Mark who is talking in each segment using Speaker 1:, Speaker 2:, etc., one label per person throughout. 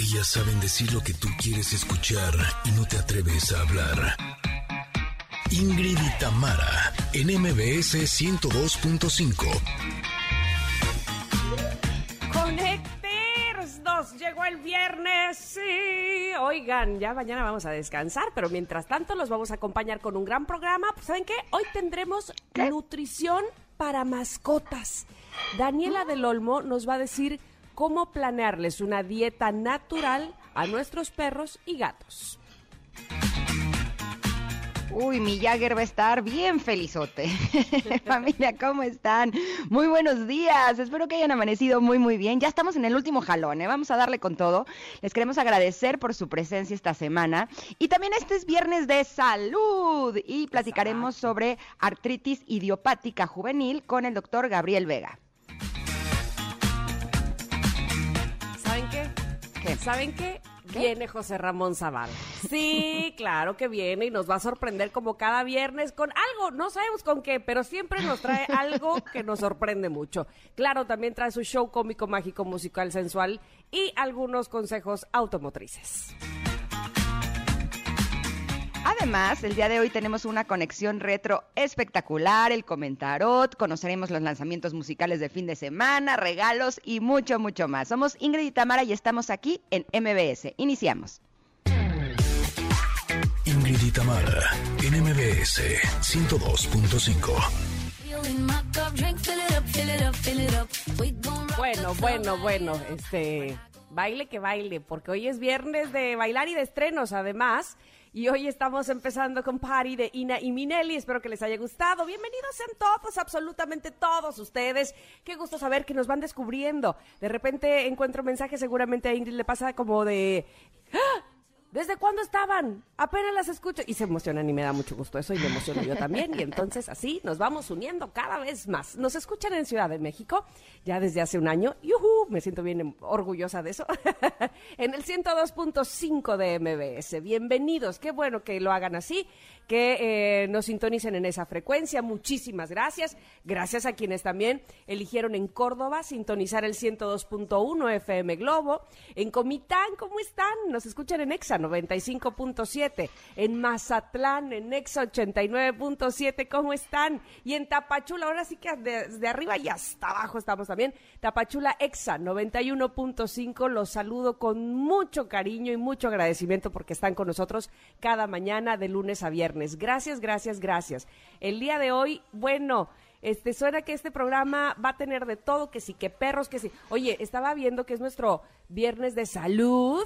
Speaker 1: Ellas saben decir lo que tú quieres escuchar y no te atreves a hablar. Ingrid y Tamara, en MBS 102.5.
Speaker 2: Conecters, nos llegó el viernes. Sí, oigan, ya mañana vamos a descansar, pero mientras tanto los vamos a acompañar con un gran programa. Pues, ¿Saben qué? Hoy tendremos nutrición para mascotas. Daniela del Olmo nos va a decir cómo planearles una dieta natural a nuestros perros y gatos.
Speaker 3: Uy, mi Jagger va a estar bien felizote. Familia, ¿cómo están? Muy buenos días. Espero que hayan amanecido muy, muy bien. Ya estamos en el último jalón, ¿eh? Vamos a darle con todo. Les queremos agradecer por su presencia esta semana. Y también este es viernes de salud y platicaremos sobre artritis idiopática juvenil con el doctor Gabriel Vega.
Speaker 2: Qué?
Speaker 3: ¿Qué?
Speaker 2: ¿Saben qué? Viene José Ramón Zavala. Sí, claro que viene y nos va a sorprender como cada viernes con algo, no sabemos con qué, pero siempre nos trae algo que nos sorprende mucho. Claro, también trae su show cómico, mágico, musical, sensual y algunos consejos automotrices.
Speaker 3: Además, el día de hoy tenemos una conexión retro espectacular, el comentarot, conoceremos los lanzamientos musicales de fin de semana, regalos y mucho, mucho más. Somos Ingrid y Tamara y estamos aquí en MBS. Iniciamos.
Speaker 1: Ingrid y Tamara, en MBS 102.5.
Speaker 2: Bueno, bueno, bueno, este, baile que baile, porque hoy es viernes de bailar y de estrenos, además. Y hoy estamos empezando con Party de Ina y Minelli. Espero que les haya gustado. Bienvenidos sean todos, absolutamente todos ustedes. Qué gusto saber que nos van descubriendo. De repente encuentro mensajes, seguramente a Ingrid le pasa como de... ¡Ah! ¿Desde cuándo estaban? Apenas las escucho. Y se emocionan y me da mucho gusto eso y me emociono yo también. Y entonces así nos vamos uniendo cada vez más. Nos escuchan en Ciudad de México ya desde hace un año. ¡Yuhu! Me siento bien orgullosa de eso. en el 102.5 de MBS. Bienvenidos. Qué bueno que lo hagan así que eh, nos sintonicen en esa frecuencia. Muchísimas gracias. Gracias a quienes también eligieron en Córdoba sintonizar el 102.1 FM Globo. En Comitán, ¿cómo están? Nos escuchan en EXA 95.7. En Mazatlán, en EXA 89.7. ¿Cómo están? Y en Tapachula, ahora sí que desde arriba y hasta abajo estamos también. Tapachula EXA 91.5. Los saludo con mucho cariño y mucho agradecimiento porque están con nosotros cada mañana de lunes a viernes. Gracias, gracias, gracias. El día de hoy, bueno, este suena que este programa va a tener de todo, que sí, que perros, que sí. Oye, estaba viendo que es nuestro viernes de salud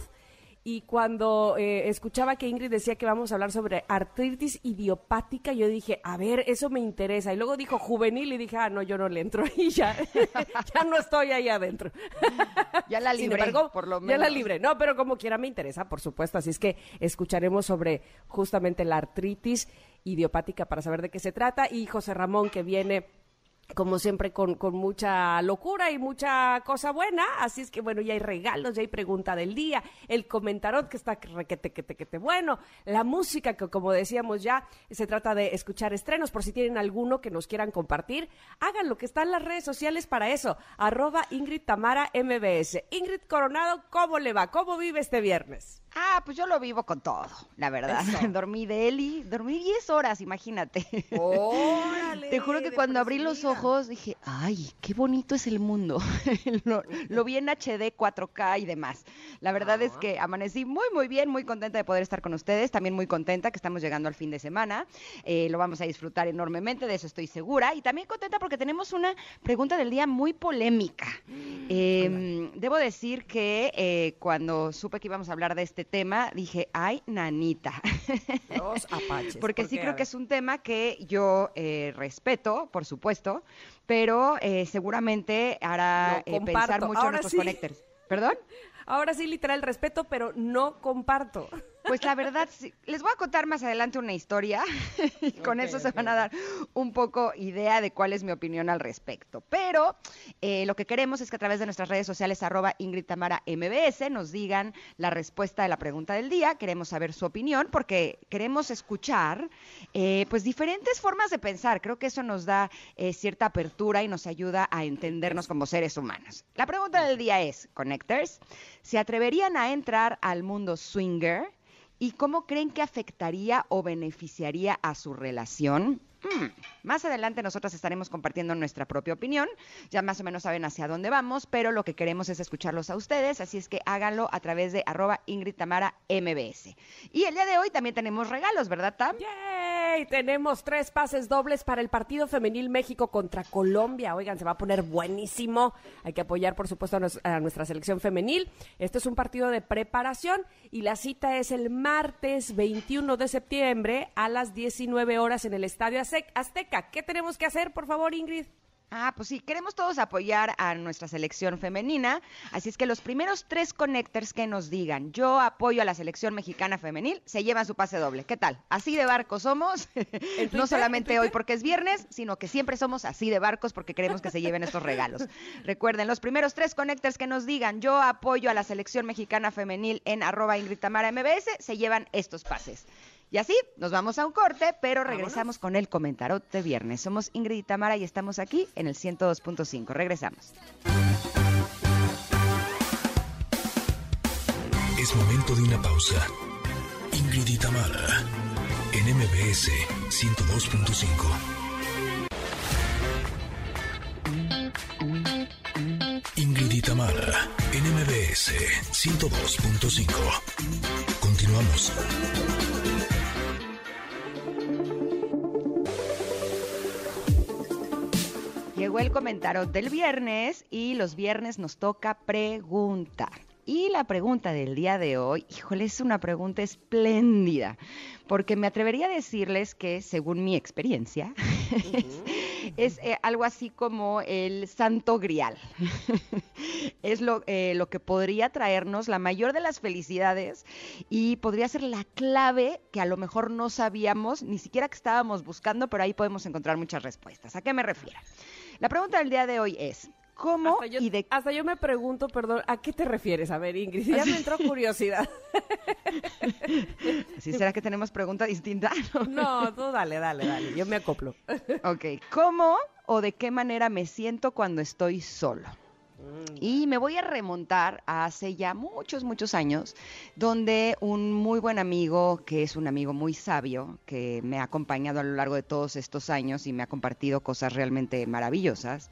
Speaker 2: y cuando eh, escuchaba que Ingrid decía que vamos a hablar sobre artritis idiopática, yo dije, a ver, eso me interesa. Y luego dijo juvenil y dije, ah, no, yo no le entro y ya, ya no estoy ahí adentro.
Speaker 3: Ya la libré,
Speaker 2: embargo,
Speaker 3: por lo menos.
Speaker 2: Ya la libré. No, pero como quiera me interesa, por supuesto. Así es que escucharemos sobre justamente la artritis idiopática para saber de qué se trata. Y José Ramón, que viene como siempre, con, con, mucha locura y mucha cosa buena. Así es que, bueno, ya hay regalos, ya hay pregunta del día, el comentarot que está requete, que te, bueno, la música que, como decíamos ya, se trata de escuchar estrenos. Por si tienen alguno que nos quieran compartir, háganlo, que están las redes sociales para eso. Arroba Ingrid Tamara MBS. Ingrid Coronado, ¿cómo le va? ¿Cómo vive este viernes?
Speaker 3: Ah, pues yo lo vivo con todo, la verdad.
Speaker 2: Eso.
Speaker 3: Dormí de Eli, dormí 10 horas, imagínate.
Speaker 2: Órale,
Speaker 3: Te juro que cuando abrí los ojos dije, ay, qué bonito es el mundo. lo, lo vi en HD, 4K y demás. La verdad es
Speaker 2: Ah.
Speaker 3: que amanecí muy, muy bien, muy contenta de poder estar con ustedes. También muy contenta que estamos llegando al fin de semana. Eh, lo vamos a disfrutar enormemente, de eso estoy segura. Y también contenta porque tenemos una pregunta del día muy polémica. Eh, debo decir que eh, cuando supe que íbamos a hablar de este tema, dije, ay, nanita.
Speaker 2: Los apaches.
Speaker 3: Porque
Speaker 2: ¿por
Speaker 3: sí?
Speaker 2: A
Speaker 3: creo que es un tema que yo eh, respeto, por supuesto, pero eh, seguramente hará eh, pensar mucho a
Speaker 2: Ahora
Speaker 3: nuestros
Speaker 2: sí.
Speaker 3: connectors. ¿Perdón?
Speaker 2: Ahora sí, literal respeto, pero no comparto.
Speaker 3: Pues la verdad, sí. les voy a contar más adelante una historia y con eso se van a dar un poco idea de cuál es mi opinión al respecto. Pero eh, lo que queremos es que a través de nuestras redes sociales, arroba Ingrid Tamara MBS, nos digan la respuesta de la pregunta del día. Queremos saber su opinión porque queremos escuchar eh, pues diferentes formas de pensar. Creo que eso nos da eh, cierta apertura y nos ayuda a entendernos como seres humanos. La pregunta del día es, Connectors, ¿se atreverían a entrar al mundo swinger? ¿Y cómo creen que afectaría o beneficiaría a su relación? Mm, Más adelante nosotros estaremos compartiendo nuestra propia opinión. Ya más o menos saben hacia dónde vamos, pero lo que queremos es escucharlos a ustedes, así es que háganlo a través de arroba Ingrid Tamara MBS. Y el día de hoy también tenemos regalos, ¿verdad, Tam?
Speaker 2: Tenemos tres pases dobles para el partido femenil México contra Colombia. Oigan, se va a poner buenísimo. Hay que apoyar, por supuesto, a, nuestra selección femenil. Este es un partido de preparación y la cita es el martes 21 de septiembre a las 19 horas en el Estadio Azteca. ¿Qué tenemos que hacer, por favor, Ingrid?
Speaker 3: Ah, pues sí, queremos todos apoyar a nuestra selección femenina, así es que los primeros tres connectors que nos digan yo apoyo a la selección mexicana femenil se llevan su pase doble. ¿Qué tal? Así de barcos somos,
Speaker 2: Twitter?
Speaker 3: no
Speaker 2: ¿En
Speaker 3: solamente hoy porque es viernes, sino que siempre somos así de barcos porque queremos que se lleven estos regalos. Recuerden, los primeros tres connectors que nos digan yo apoyo a la selección mexicana femenil en arroba Ingrid Tamara MBS se llevan estos pases. Y así nos vamos a un corte, pero regresamos con el comentario de viernes. Somos Ingrid y Tamara y estamos aquí en el 102.5. Regresamos.
Speaker 1: Es momento de una pausa. Ingrid y Tamara, en MBS 102.5. Ingrid y Tamara, en MBS 102.5. Continuamos.
Speaker 3: Llegó el comentario del viernes y los viernes nos toca preguntar. Y la pregunta del día de hoy, híjole, es una pregunta espléndida, porque me atrevería a decirles que, según mi experiencia, es eh, algo así como el santo grial. es lo, eh, lo que podría traernos la mayor de las felicidades y podría ser la clave que a lo mejor no sabíamos, ni siquiera que estábamos buscando, pero ahí podemos encontrar muchas respuestas. ¿A qué me refiero? La pregunta del día de hoy es, ¿cómo
Speaker 2: Hasta yo,
Speaker 3: y de
Speaker 2: hasta yo me pregunto, perdón, ¿a qué te refieres? A ver, Ingrid, ya me entró curiosidad.
Speaker 3: ¿Sí será que tenemos pregunta distinta?
Speaker 2: No, tú dale, dale, dale, yo me acoplo.
Speaker 3: ok, ¿cómo o de qué manera me siento cuando estoy solo? Y me voy a remontar a hace ya muchos, muchos años, donde un muy buen amigo, que es un amigo muy sabio, que me ha acompañado a lo largo de todos estos años y me ha compartido cosas realmente maravillosas,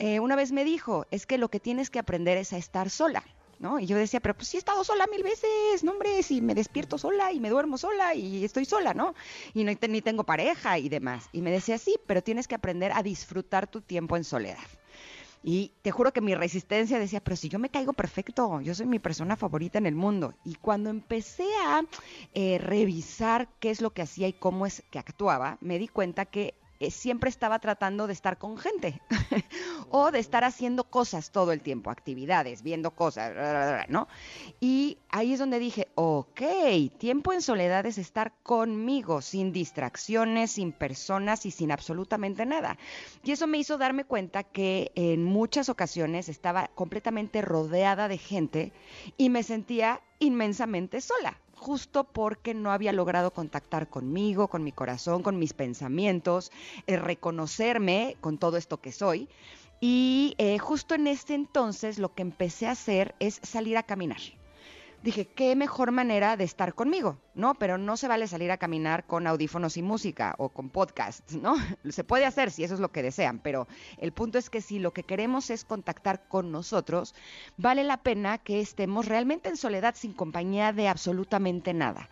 Speaker 3: eh, una vez me dijo, es que lo que tienes que aprender es a estar sola. ¿No? Y yo decía, pero pues sí he estado sola mil veces, no hombre, si me despierto sola y me duermo sola y estoy sola, ¿no? Y no, ni tengo pareja y demás. Y me decía, sí, pero tienes que aprender a disfrutar tu tiempo en soledad. Y te juro que mi resistencia decía, pero si yo me caigo perfecto, yo soy mi persona favorita en el mundo. Y cuando empecé a eh, revisar qué es lo que hacía y cómo es que actuaba, me di cuenta que eh, siempre estaba tratando de estar con gente o de estar haciendo cosas todo el tiempo, actividades, viendo cosas, ¿no? Y ahí es donde dije, ok, tiempo en soledad es estar conmigo, sin distracciones, sin personas y sin absolutamente nada. Y eso me hizo darme cuenta que en muchas ocasiones estaba completamente rodeada de gente y me sentía inmensamente sola, justo porque no había logrado contactar conmigo, con mi corazón, con mis pensamientos, eh, reconocerme con todo esto que soy. Y eh, justo en este entonces lo que empecé a hacer es salir a caminar. Dije, qué mejor manera de estar conmigo, ¿no? Pero no se vale salir a caminar con audífonos y música o con podcasts, ¿no? Se puede hacer si eso es lo que desean, pero el punto es que si lo que queremos es contactar con nosotros, vale la pena que estemos realmente en soledad sin compañía de absolutamente nada.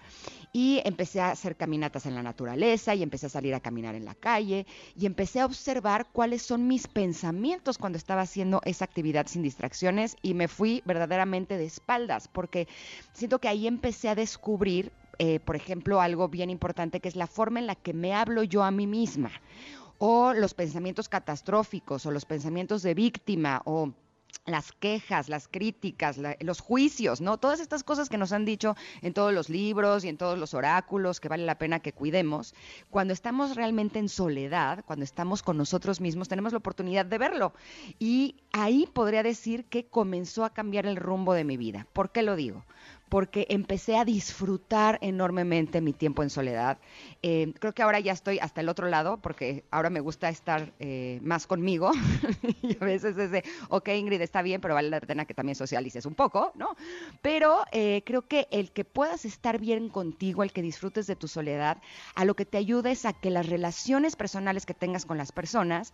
Speaker 3: Y empecé a hacer caminatas en la naturaleza y empecé a salir a caminar en la calle y empecé a observar cuáles son mis pensamientos cuando estaba haciendo esa actividad sin distracciones y me fui verdaderamente de espaldas porque siento que ahí empecé a descubrir, eh, por ejemplo, algo bien importante que es la forma en la que me hablo yo a mí misma o los pensamientos catastróficos o los pensamientos de víctima o las quejas, las críticas, los juicios, ¿no? Todas estas cosas que nos han dicho en todos los libros y en todos los oráculos que vale la pena que cuidemos, cuando estamos realmente en soledad, cuando estamos con nosotros mismos, tenemos la oportunidad de verlo. Y ahí podría decir que comenzó a cambiar el rumbo de mi vida. ¿Por qué lo digo? Porque empecé a disfrutar enormemente mi tiempo en soledad. Eh, creo que ahora ya estoy hasta el otro lado, porque ahora me gusta estar eh, más conmigo. y a veces es de, ok, Ingrid, está bien, pero vale la pena que también socialices un poco, ¿no? Pero eh, creo que el que puedas estar bien contigo, el que disfrutes de tu soledad, a lo que te ayuda es a que las relaciones personales que tengas con las personas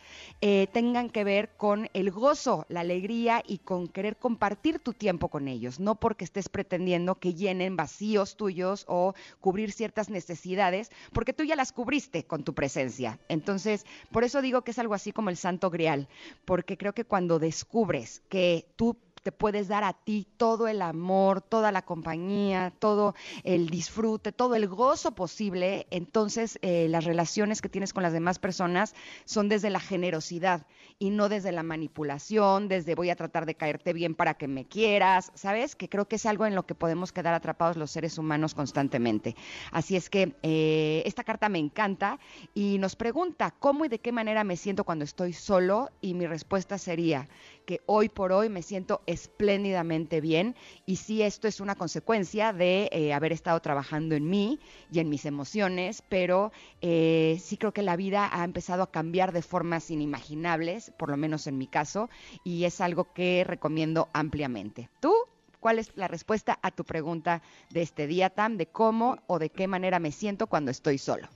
Speaker 3: tengan que ver con el gozo, la alegría y con querer compartir tu tiempo con ellos, no porque estés pretendiendo que llenen vacíos tuyos o cubrir ciertas necesidades, porque tú ya las cubriste con tu presencia. Entonces, por eso digo que es algo así como el santo grial, porque creo que cuando descubres que tú te puedes dar a ti todo el amor, toda la compañía, todo el disfrute, todo el gozo posible, entonces eh, las relaciones que tienes con las demás personas son desde la generosidad y no desde la manipulación, desde voy a tratar de caerte bien para que me quieras, ¿sabes? Que creo que es algo en lo que podemos quedar atrapados los seres humanos constantemente. Así es que eh, esta carta me encanta y nos pregunta cómo y de qué manera me siento cuando estoy solo y mi respuesta sería que hoy por hoy me siento espléndidamente bien y sí esto es una consecuencia de eh, haber estado trabajando en mí y en mis emociones, pero eh, sí creo que la vida ha empezado a cambiar de formas inimaginables, por lo menos en mi caso, y es algo que recomiendo ampliamente. ¿Tú? ¿Cuál es la respuesta a tu pregunta de este día, Tam, de cómo o de qué manera me siento cuando estoy solo?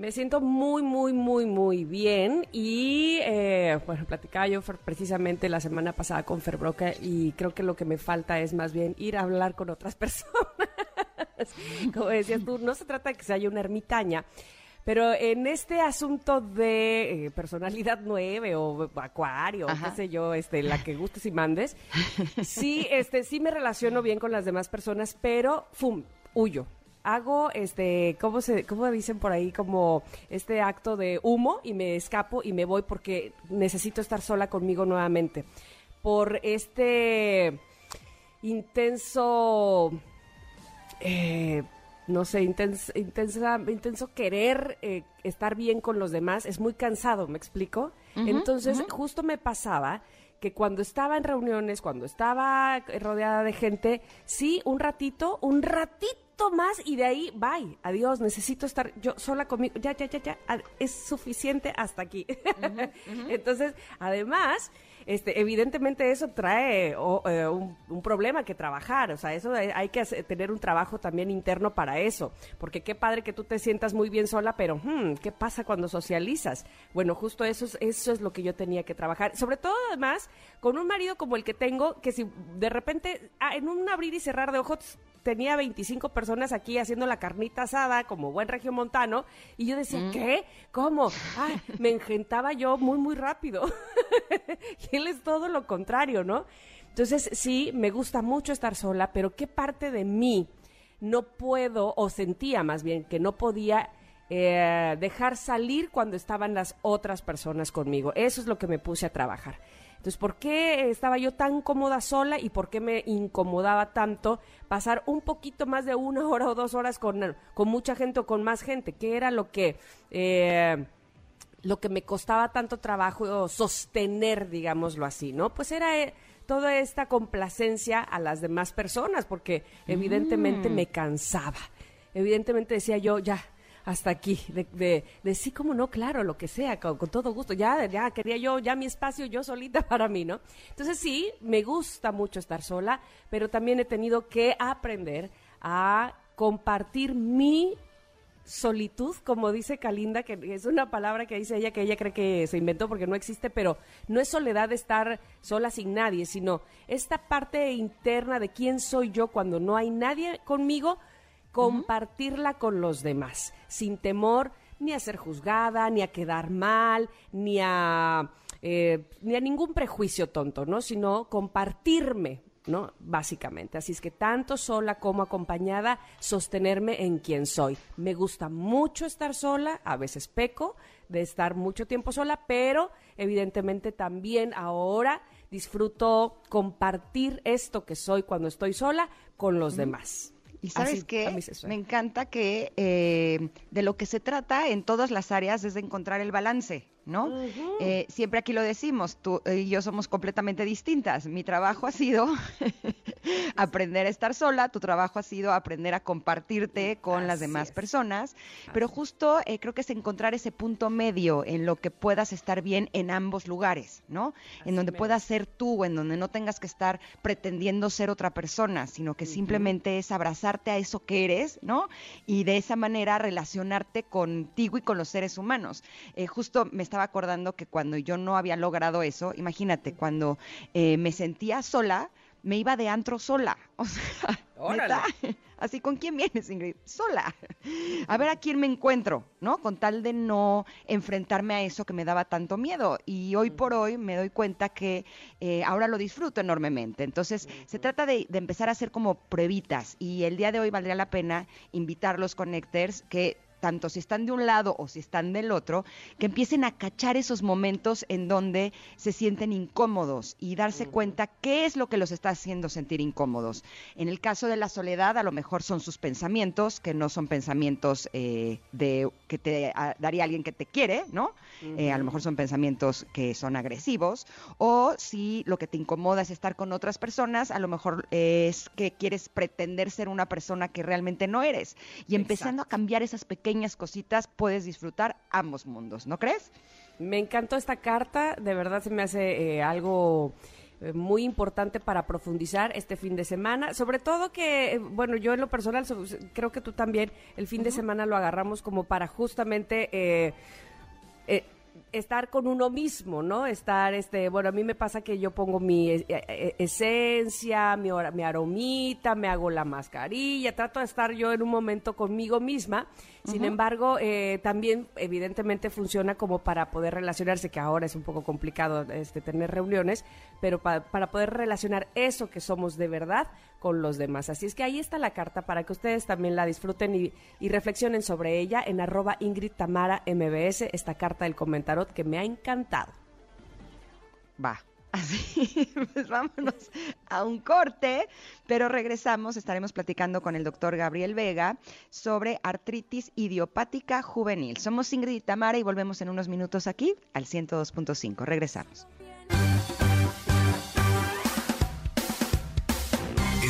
Speaker 2: Me siento muy, muy, muy, muy bien y, eh, bueno, platicaba yo precisamente la semana pasada con Ferbroca y creo que lo que me falta es más bien ir a hablar con otras personas. Como decías tú, no se trata de que se haya una ermitaña, pero en este asunto de eh, personalidad nueve o acuario, qué sé yo, este, la que gustes y mandes, sí, este, sí me relaciono bien con las demás personas, pero, ¡fum!, huyo hago este, ¿cómo se, cómo dicen por ahí? Como este acto de humo y me escapo y me voy porque necesito estar sola conmigo nuevamente. Por este intenso, eh, no sé, intensa, intenso querer eh, estar bien con los demás. Es muy cansado, ¿me explico? Entonces, justo me pasaba que cuando estaba en reuniones, cuando estaba rodeada de gente, sí, un ratito, un ratito más y de ahí, bye, adiós, necesito estar yo sola conmigo, ya, ya, ya, ya, es suficiente hasta aquí. Entonces, además, este, evidentemente eso trae eh, un, problema que trabajar, o sea, eso hay, que tener un trabajo también interno para eso, porque qué padre que tú te sientas muy bien sola, pero hmm, ¿qué pasa cuando socializas? Bueno, justo eso es, eso es lo que yo tenía que trabajar, sobre todo además con un marido como el que tengo, que si de repente ah, en un abrir y cerrar de ojos tenía 25 personas aquí haciendo la carnita asada como buen regiomontano y yo decía, mm. ¿qué? ¿Cómo? Me engentaba yo muy, muy rápido. y él es todo lo contrario, ¿no? Entonces, sí, me gusta mucho estar sola, pero ¿qué parte de mí no puedo, o sentía más bien, que no podía eh, dejar salir cuando estaban las otras personas conmigo? Eso es lo que me puse a trabajar. Entonces, ¿por qué estaba yo tan cómoda sola y por qué me incomodaba tanto pasar un poquito más de una hora o dos horas con, con mucha gente o con más gente? ¿Qué era lo que... Eh, lo que me costaba tanto trabajo sostener, digámoslo así, ¿no? Pues era eh, toda esta complacencia a las demás personas, porque evidentemente mm. me cansaba. Evidentemente decía yo, ya, hasta aquí, de, sí, como no, claro, lo que sea, con, todo gusto. Ya, ya quería yo, ya mi espacio yo solita para mí, ¿no? Entonces sí, me gusta mucho estar sola, pero también he tenido que aprender a compartir mi solitud, como dice Kalinda, que es una palabra que dice ella que ella cree que se inventó porque no existe, pero no es soledad estar sola sin nadie, sino esta parte interna de quién soy yo cuando no hay nadie conmigo, compartirla con los demás, sin temor ni a ser juzgada, ni a quedar mal, ni a, eh, ni a ningún prejuicio tonto, ¿no? Sino compartirme, ¿no? Básicamente. Así es que tanto sola como acompañada, sostenerme en quien soy. Me gusta mucho estar sola, a veces peco de estar mucho tiempo sola, pero evidentemente también ahora disfruto compartir esto que soy cuando estoy sola con los demás.
Speaker 3: Y sabes qué, me encanta que eh, de lo que se trata en todas las áreas es de encontrar el balance. ¿no? Eh, siempre aquí lo decimos, tú y yo somos completamente distintas. Mi trabajo ha sido aprender a estar sola, tu trabajo ha sido aprender a compartirte con las demás personas, pero justo eh, creo que es encontrar ese punto medio en lo que puedas estar bien en ambos lugares, ¿no? en donde puedas ser tú, en donde no tengas que estar pretendiendo ser otra persona, sino que simplemente es abrazarte a eso que eres, ¿no? Y de esa manera relacionarte contigo y con los seres humanos. Eh, justo me estaba acordando que cuando yo no había logrado eso, imagínate, cuando eh, me sentía sola, me iba de antro sola. O sea, así, ¿con quién vienes, Ingrid? Sola. A ver a quién me encuentro, ¿no? Con tal de no enfrentarme a eso que me daba tanto miedo. Y hoy por hoy me doy cuenta que eh, ahora lo disfruto enormemente. Entonces, se trata de, de, empezar a hacer como pruebitas. Y el día de hoy valdría la pena invitar los connectors que tanto si están de un lado o si están del otro, que empiecen a cachar esos momentos en donde se sienten incómodos y darse cuenta qué es lo que los está haciendo sentir incómodos. En el caso de la soledad, a lo mejor son sus pensamientos, que no son pensamientos eh, de que te daría alguien que te quiere, ¿no? Eh, a lo mejor son pensamientos que son agresivos, o si lo que te incomoda es estar con otras personas, a lo mejor es que quieres pretender ser una persona que realmente no eres. Y empezando a cambiar esas pequeñas pequeñas cositas puedes disfrutar ambos mundos, ¿no crees?
Speaker 2: Me encantó esta carta, de verdad se me hace eh, algo eh, muy importante para profundizar este fin de semana. Sobre todo que, eh, bueno, yo en lo personal, creo que tú también, el fin de semana lo agarramos como para justamente estar con uno mismo, ¿no? Estar, este, bueno, a mí me pasa que yo pongo mi eh, eh, esencia, mi, mi aromita, me hago la mascarilla, trato de estar yo en un momento conmigo misma. Sin embargo, eh, también evidentemente funciona como para poder relacionarse, que ahora es un poco complicado este, tener reuniones, pero para poder relacionar eso que somos de verdad con los demás. Así es que ahí está la carta para que ustedes también la disfruten y, reflexionen sobre ella en arroba Ingrid Tamara MBS, esta carta del comentario que me ha encantado.
Speaker 3: Va. Así, pues vámonos a un corte, pero regresamos, estaremos platicando con el doctor Gabriel Vega sobre artritis idiopática juvenil. Somos Ingrid y Tamara y volvemos en unos minutos aquí al 102.5. Regresamos.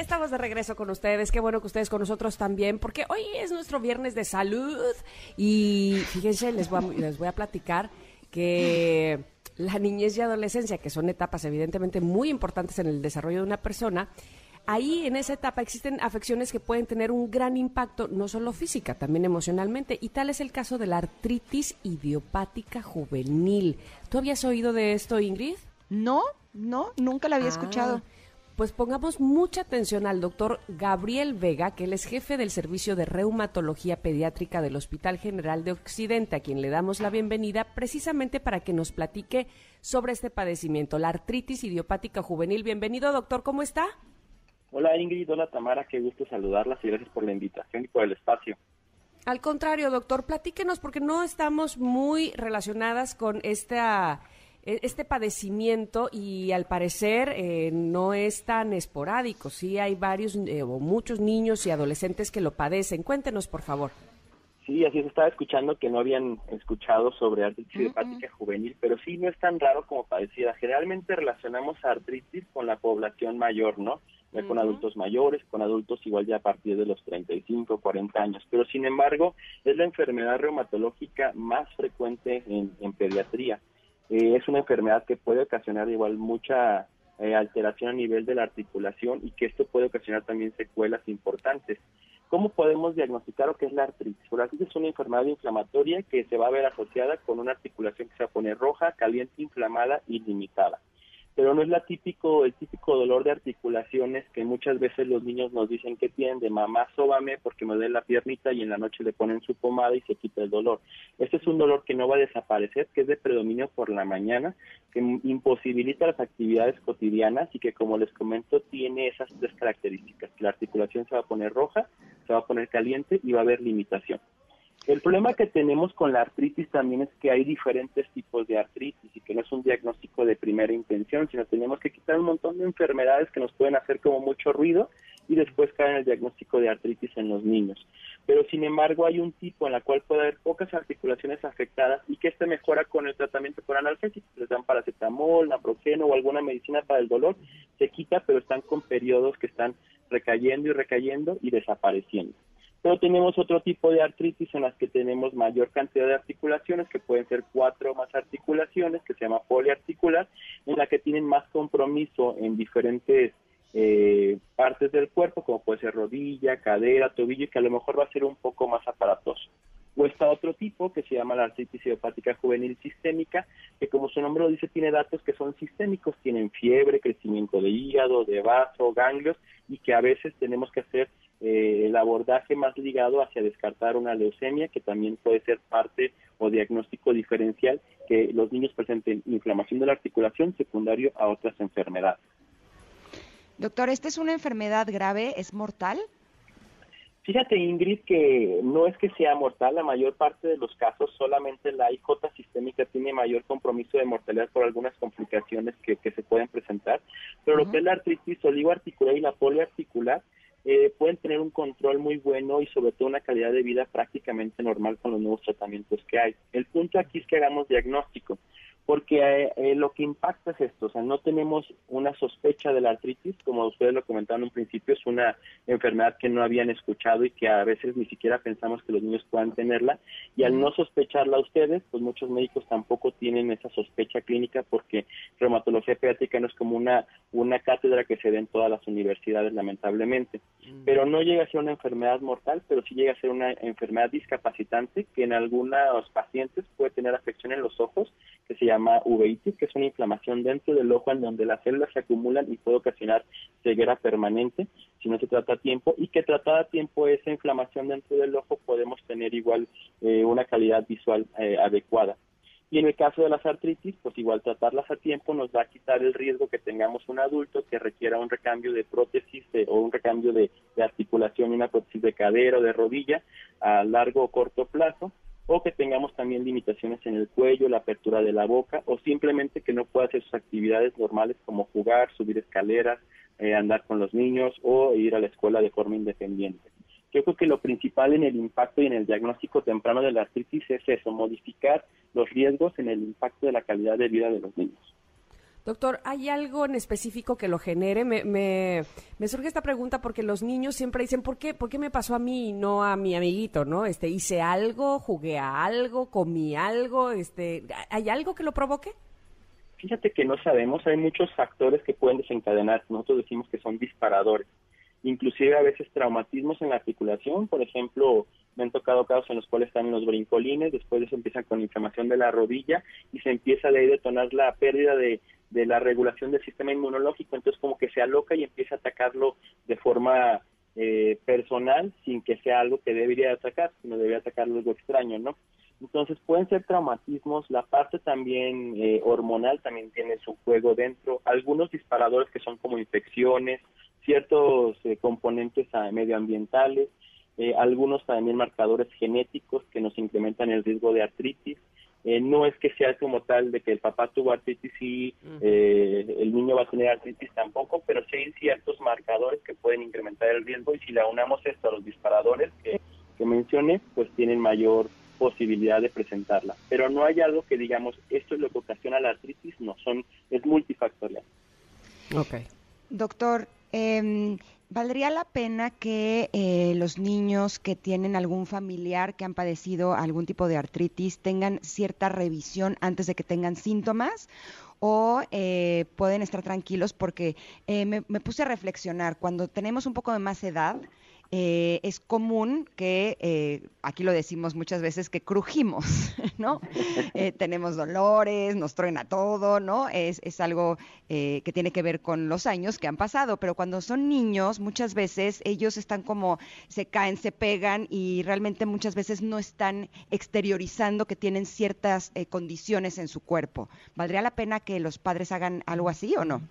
Speaker 2: Estamos de regreso con ustedes. Qué bueno que ustedes con nosotros también, porque hoy es nuestro viernes de salud. Y fíjense, les voy a, les voy a platicar que la niñez y adolescencia, que son etapas evidentemente muy importantes en el desarrollo de una persona, ahí en esa etapa existen afecciones que pueden tener un gran impacto, no solo física, también emocionalmente. Y tal es el caso de la artritis idiopática juvenil. ¿Tú habías oído de esto, Ingrid?
Speaker 3: No, no, nunca la había ah, escuchado.
Speaker 2: Pues pongamos mucha atención al doctor Gabriel Vega, que él es jefe del Servicio de Reumatología Pediátrica del Hospital General de Occidente, a quien le damos la bienvenida precisamente para que nos platique sobre este padecimiento, la artritis idiopática juvenil. Bienvenido, doctor, ¿cómo está?
Speaker 4: Hola Ingrid, hola Tamara, qué gusto saludarlas y gracias por la invitación y por el espacio.
Speaker 2: Al contrario, doctor, platíquenos porque no estamos muy relacionadas con esta, este padecimiento y al parecer eh, no es tan esporádico. Sí hay varios eh, o muchos niños y adolescentes que lo padecen. Cuéntenos, por favor.
Speaker 4: Sí, así se estaba escuchando que no habían escuchado sobre artritis hepática juvenil, pero sí no es tan raro como pareciera. Generalmente relacionamos artritis con la población mayor, ¿no? con adultos mayores, con adultos igual ya a partir de los 35, 40 años. Pero sin embargo, es la enfermedad reumatológica más frecuente en, pediatría. Eh, es una enfermedad que puede ocasionar igual mucha eh, alteración a nivel de la articulación y que esto puede ocasionar también secuelas importantes. ¿Cómo podemos diagnosticar lo que es la artritis? La artritis es una enfermedad inflamatoria que se va a ver asociada con una articulación que se va a poner roja, caliente, inflamada y limitada pero no es la típico, el típico dolor de articulaciones que muchas veces los niños nos dicen que tienen de mamá sóbame porque me duele la piernita y en la noche le ponen su pomada y se quita el dolor. Este es un dolor que no va a desaparecer, que es de predominio por la mañana, que imposibilita las actividades cotidianas y que como les comento tiene esas tres características, que la articulación se va a poner roja, se va a poner caliente y va a haber limitación. El problema que tenemos con la artritis también es que hay diferentes tipos de artritis y que no es un diagnóstico de primera intención, sino tenemos que quitar un montón de enfermedades que nos pueden hacer como mucho ruido y después caer en el diagnóstico de artritis en los niños. Pero sin embargo hay un tipo en la cual puede haber pocas articulaciones afectadas y que este mejora con el tratamiento con analgésicos, les dan paracetamol, naproxeno o alguna medicina para el dolor, se quita pero están con periodos que están recayendo y recayendo y desapareciendo. Pero tenemos otro tipo de artritis en las que tenemos mayor cantidad de articulaciones, que pueden ser cuatro o más articulaciones, que se llama poliarticular, en la que tienen más compromiso en diferentes eh, partes del cuerpo, como puede ser rodilla, cadera, tobillo, que a lo mejor va a ser un poco más aparatoso. O está otro tipo que se llama la artritis idiopática juvenil sistémica, que como su nombre lo dice, tiene datos que son sistémicos, tienen fiebre, crecimiento de hígado, de vaso, ganglios, y que a veces tenemos que hacer eh, el abordaje más ligado hacia descartar una leucemia, que también puede ser parte o diagnóstico diferencial, que los niños presenten inflamación de la articulación secundario a otras enfermedades.
Speaker 3: Doctor, ¿esta es una enfermedad grave? ¿Es mortal?
Speaker 4: Fíjate, Ingrid, que no es que sea mortal, la mayor parte de los casos solamente la IJ sistémica tiene mayor compromiso de mortalidad por algunas complicaciones que, se pueden presentar, pero lo que es la artritis oligoarticular y la poliarticular, eh, pueden tener un control muy bueno y sobre todo una calidad de vida prácticamente normal con los nuevos tratamientos que hay. El punto aquí es que hagamos diagnóstico porque eh, eh, lo que impacta es esto, o sea, no tenemos una sospecha de la artritis, como ustedes lo comentaban en un principio, es una enfermedad que no habían escuchado y que a veces ni siquiera pensamos que los niños puedan tenerla, y al no sospecharla ustedes, pues muchos médicos tampoco tienen esa sospecha clínica porque reumatología pediátrica no es como una, una cátedra que se da en todas las universidades, lamentablemente, pero no llega a ser una enfermedad mortal, pero sí llega a ser una enfermedad discapacitante que en algunos pacientes puede tener afección en los ojos, que se llama llama uveitis, que es una inflamación dentro del ojo en donde las células se acumulan y puede ocasionar ceguera permanente si no se trata a tiempo y que tratada a tiempo esa inflamación dentro del ojo podemos tener igual eh, una calidad visual eh, adecuada. Y en el caso de las artritis, pues igual tratarlas a tiempo nos va a quitar el riesgo que tengamos un adulto que requiera un recambio de prótesis o un recambio de, de articulación, una prótesis de cadera o de rodilla a largo o corto plazo o que tengamos también limitaciones en el cuello, la apertura de la boca o simplemente que no pueda hacer sus actividades normales como jugar, subir escaleras, eh, andar con los niños o ir a la escuela de forma independiente. Yo creo que lo principal en el impacto y en el diagnóstico temprano de la artritis es eso, modificar los riesgos en el impacto de la calidad de vida de los niños.
Speaker 2: Doctor, ¿hay algo en específico que lo genere? Me, me, me, surge esta pregunta porque los niños siempre dicen, ¿por qué, ¿por qué me pasó a mí y no a mi amiguito, no? Este, hice algo, jugué a algo, comí algo, este, ¿hay algo que lo provoque?
Speaker 4: Fíjate que no sabemos, hay muchos factores que pueden desencadenar, nosotros decimos que son disparadores, inclusive a veces traumatismos en la articulación, por ejemplo, me han tocado casos en los cuales están los brincolines, después de eso empiezan con inflamación de la rodilla y se empieza de ahí detonar la pérdida de de la regulación del sistema inmunológico, entonces como que se aloca y empieza a atacarlo de forma eh, personal sin que sea algo que debería atacar, sino debería atacarlo algo extraño, ¿no? Entonces pueden ser traumatismos, la parte también eh, hormonal también tiene su juego dentro, algunos disparadores que son como infecciones, ciertos eh, componentes ah, medioambientales, algunos también marcadores genéticos que nos incrementan el riesgo de artritis, eh, no es que sea como tal de que el papá tuvo artritis y eh, el niño va a tener artritis tampoco, pero sí hay ciertos marcadores que pueden incrementar el riesgo y si le aunamos esto a los disparadores que, que mencioné, pues tienen mayor posibilidad de presentarla. Pero no hay algo que digamos, esto es lo que ocasiona la artritis, no, son es multifactorial.
Speaker 3: Ok. Doctor, eh, ¿Valdría la pena que eh, los niños que tienen algún familiar que han padecido algún tipo de artritis tengan cierta revisión antes de que tengan síntomas? ¿O eh, pueden estar tranquilos? Porque eh, me, me, puse a reflexionar, cuando tenemos un poco de más edad, eh, es común que, eh, aquí lo decimos muchas veces, que crujimos, ¿no? Eh, tenemos dolores, nos truena todo, ¿no? Es, es algo que tiene que ver con los años que han pasado, pero cuando son niños, muchas veces ellos están como, se caen, se pegan y realmente muchas veces no están exteriorizando que tienen ciertas condiciones en su cuerpo. ¿Valdría la pena que los padres hagan algo así o no?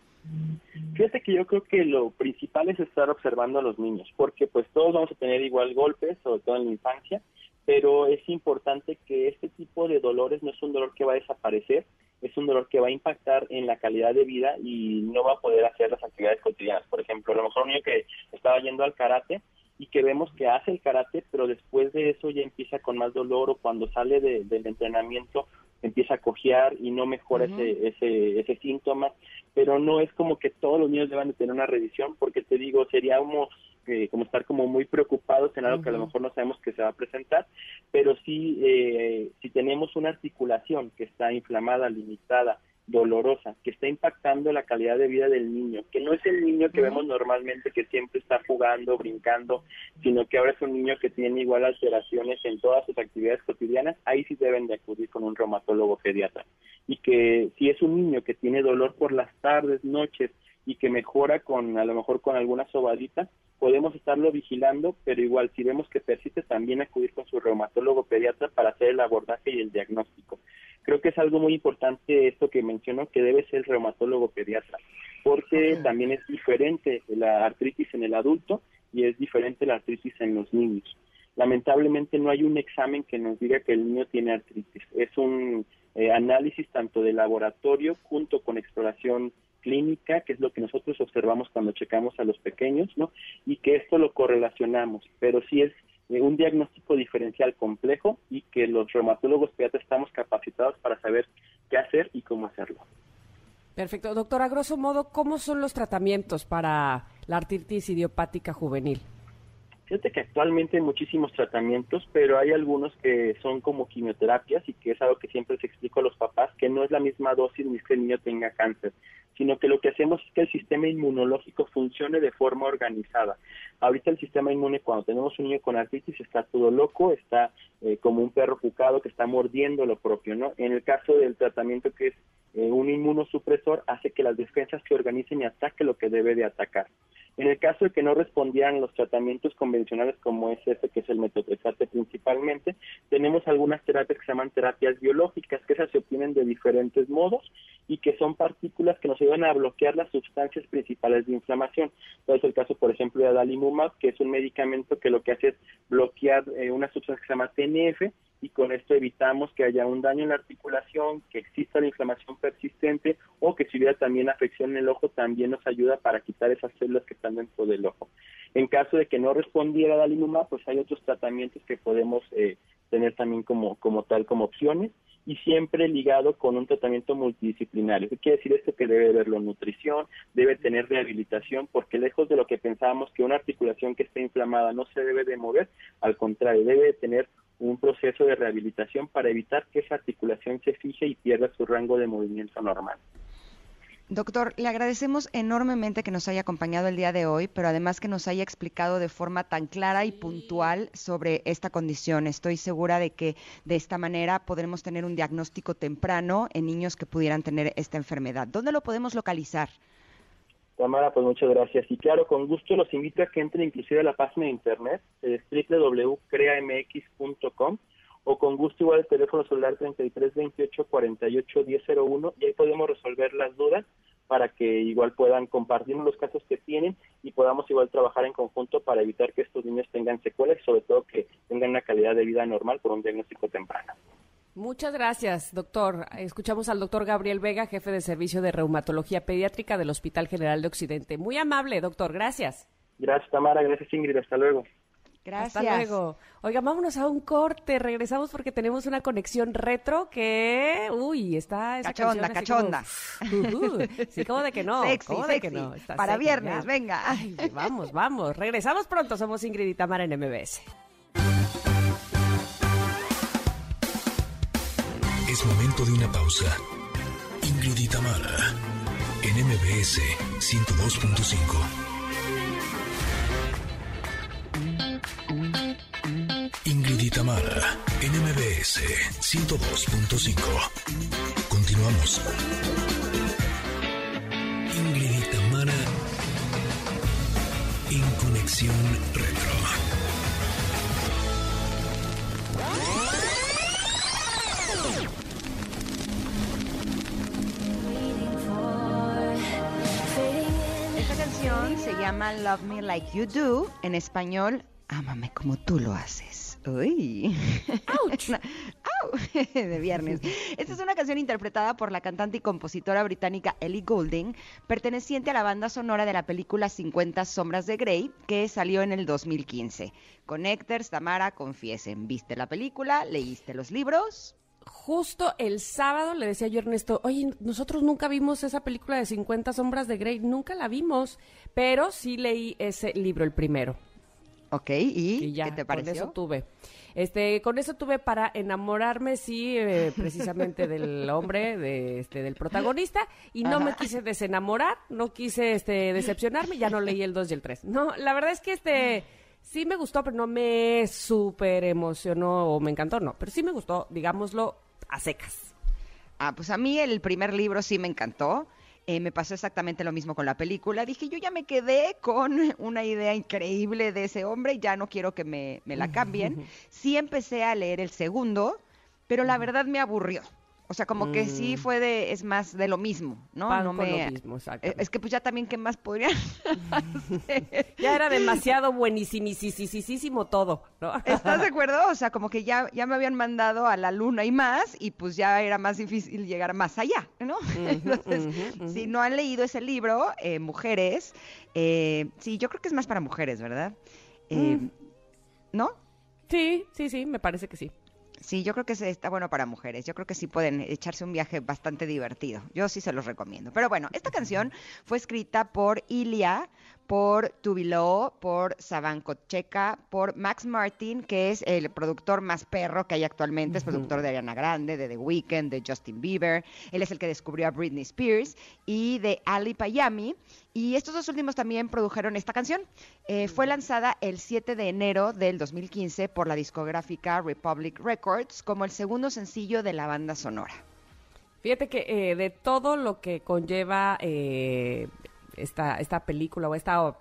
Speaker 4: Fíjate que yo creo que lo principal es estar observando a los niños, porque pues todos vamos a tener igual golpes, sobre todo en la infancia, pero es importante que este tipo de dolores no es un dolor que va a desaparecer, es un dolor que va a impactar en la calidad de vida y no va a poder hacer las actividades cotidianas. Por ejemplo, a lo mejor un niño que estaba yendo al karate y que vemos que hace el karate, pero después de eso ya empieza con más dolor o cuando sale del entrenamiento empieza a cojear y no mejora ese, ese, ese síntoma, pero no es como que todos los niños deban de tener una revisión, porque te digo, seríamos eh, como estar como muy preocupados en algo que a lo mejor no sabemos que se va a presentar, pero sí, eh, si tenemos una articulación que está inflamada, limitada, dolorosa, que está impactando la calidad de vida del niño, que no es el niño que vemos normalmente que siempre está jugando, brincando, sino que ahora es un niño que tiene igual alteraciones en todas sus actividades cotidianas, ahí sí deben de acudir con un reumatólogo pediatra. Y que si es un niño que tiene dolor por las tardes, noches, y que mejora con a lo mejor con alguna sobadita, podemos estarlo vigilando, pero igual si vemos que persiste también acudir con su reumatólogo pediatra para hacer el abordaje y el diagnóstico. Creo que es algo muy importante esto que mencionó, que debe ser el reumatólogo pediatra, porque también es diferente la artritis en el adulto y es diferente la artritis en los niños. Lamentablemente no hay un examen que nos diga que el niño tiene artritis. Es un eh, análisis tanto de laboratorio junto con exploración clínica, que es lo que nosotros observamos cuando checamos a los pequeños, ¿no? Y que esto lo correlacionamos, pero sí es eh, un diagnóstico diferencial complejo y que los reumatólogos pediatras estamos capacitados para saber qué hacer y cómo hacerlo.
Speaker 2: Perfecto. Doctor, a grosso modo, ¿cómo son los tratamientos para la artritis idiopática juvenil?
Speaker 4: Fíjate que actualmente hay muchísimos tratamientos, pero hay algunos que son como quimioterapias y que es algo que siempre les explico a los papás, que no es la misma dosis ni que el niño tenga cáncer, sino que lo que hacemos es que el sistema inmunológico funcione de forma organizada. Ahorita el sistema inmune, cuando tenemos un niño con artritis, está todo loco, está eh, como un perro cucado que está mordiendo lo propio, ¿no? En el caso del tratamiento que es eh, un inmunosupresor, hace que las defensas se organicen y ataque lo que debe de atacar. En el caso de que no respondieran los tratamientos convencionales como es este, que es el metotrexate principalmente, tenemos algunas terapias que se llaman terapias biológicas, que esas se obtienen de diferentes modos y que son partículas que nos ayudan a bloquear las sustancias principales de inflamación. Entonces, el caso, por ejemplo, de adalimumab, que es un medicamento que lo que hace es bloquear eh, una sustancia que se llama TNF y con esto evitamos que haya un daño en la articulación, que exista la inflamación persistente o que si hubiera también afección en el ojo, también nos ayuda para quitar esas células que están dentro del ojo. En caso de que no respondiera a dalimumab, pues hay otros tratamientos que podemos eh, tener también como, como tal, como opciones y siempre ligado con un tratamiento multidisciplinario. ¿Qué quiere decir esto? Que debe haberlo nutrición, debe tener rehabilitación, porque lejos de lo que pensábamos que una articulación que esté inflamada no se debe de mover, al contrario, debe tener un proceso de rehabilitación para evitar que esa articulación se fije y pierda su rango de movimiento normal.
Speaker 3: Doctor, le agradecemos enormemente que nos haya acompañado el día de hoy, pero además que nos haya explicado de forma tan clara y puntual sobre esta condición. Estoy segura de que de esta manera podremos tener un diagnóstico temprano en niños que pudieran tener esta enfermedad. ¿Dónde lo podemos localizar?
Speaker 4: Tamara, pues muchas gracias. Y claro, con gusto los invito a que entren inclusive a la página de internet, es www.creamx.com o con gusto igual el teléfono celular 33 28 48 1001 y ahí podemos resolver las dudas para que igual puedan compartirnos los casos que tienen y podamos igual trabajar en conjunto para evitar que estos niños tengan secuelas y sobre todo que tengan una calidad de vida normal por un diagnóstico temprano.
Speaker 2: Muchas gracias, doctor. Escuchamos al doctor Gabriel Vega, jefe de servicio de reumatología pediátrica del Hospital General de Occidente. Muy amable, doctor. Gracias.
Speaker 4: Gracias, Tamara. Gracias, Ingrid. Hasta luego.
Speaker 2: Gracias. Hasta luego. Oiga, vámonos a un corte. Regresamos porque tenemos una conexión retro que, uy, está
Speaker 3: esa cachonda, cachonda.
Speaker 2: sí, como de que no.
Speaker 3: Sexy, de que no? Para viernes, venga.
Speaker 2: vamos, vamos. Regresamos pronto. Somos Ingrid y Tamara en MBS.
Speaker 1: Es momento de una pausa. Ingrid y Tamara, en MBS 102.5. MBS 102.5. Continuamos. Ingrid y Tamara en Conexión Retro.
Speaker 3: Esta canción se llama Love Me Like You Do, en español, Ámame como tú lo haces. Uy.
Speaker 2: ¡Auch!
Speaker 3: ¡Au! de viernes. Esta es una canción interpretada por la cantante y compositora británica Ellie Goulding, perteneciente a la banda sonora de la película 50 Sombras de Grey, que salió en el 2015. Connectors, Tamara, confiesen, ¿viste la película? ¿Leíste los libros?
Speaker 2: Justo el sábado le decía yo a Ernesto, oye, nosotros nunca vimos esa película de 50 sombras de Grey, nunca la vimos, pero sí leí ese libro, el primero.
Speaker 3: Ok, ¿y,
Speaker 2: Y ya,
Speaker 3: qué te
Speaker 2: con eso tuve. Este, con eso tuve para enamorarme, sí, eh, precisamente del hombre, de, este, del protagonista, y no me quise desenamorar, no quise, este, decepcionarme, ya no leí el 2 y el 3. No, la verdad es que, este, sí me gustó, pero no me súper emocionó o me encantó, no, pero sí me gustó, digámoslo, a secas.
Speaker 3: Ah, pues a mí el primer libro sí me encantó. Eh, me pasó exactamente lo mismo con la película. Dije, yo ya me quedé con una idea increíble de ese hombre y ya no quiero que me, me la cambien. Sí empecé a leer el segundo, pero la verdad me aburrió. O sea, como que sí fue de, es más de lo mismo, ¿no?
Speaker 2: Mm. Pan
Speaker 3: no
Speaker 2: con
Speaker 3: me,
Speaker 2: lo mismo,
Speaker 3: eh,
Speaker 2: exactamente.
Speaker 3: Es que pues ya también, ¿qué más podrían hacer?
Speaker 2: Ya era demasiado buenísimo todo, ¿no?
Speaker 3: ¿Estás de acuerdo? O sea, como que ya, ya me habían mandado a la luna y más, y pues ya era más difícil llegar más allá, ¿no? Entonces, si no han leído ese libro, eh, Mujeres, eh, sí, yo creo que es más para mujeres, ¿verdad? Eh,
Speaker 2: Mm.
Speaker 3: ¿No?
Speaker 2: Sí, sí, sí, me parece que sí.
Speaker 3: Sí, yo creo que está bueno para mujeres. Yo creo que sí pueden echarse un viaje bastante divertido. Yo sí se los recomiendo. Pero bueno, esta canción fue escrita por Ilia, por Tubilo, por Savan Kocheka, por Max Martin, que es el productor más perro que hay actualmente. Es productor de Ariana Grande, de The Weeknd, de Justin Bieber. Él es el que descubrió a Britney Spears y de Ali Payami. Y estos dos últimos también produjeron esta canción. Eh, fue lanzada el 7 de enero del 2015 por la discográfica Republic Records como el segundo sencillo de la banda sonora.
Speaker 2: Fíjate que eh, de todo lo que conlleva eh, esta, esta película o esta,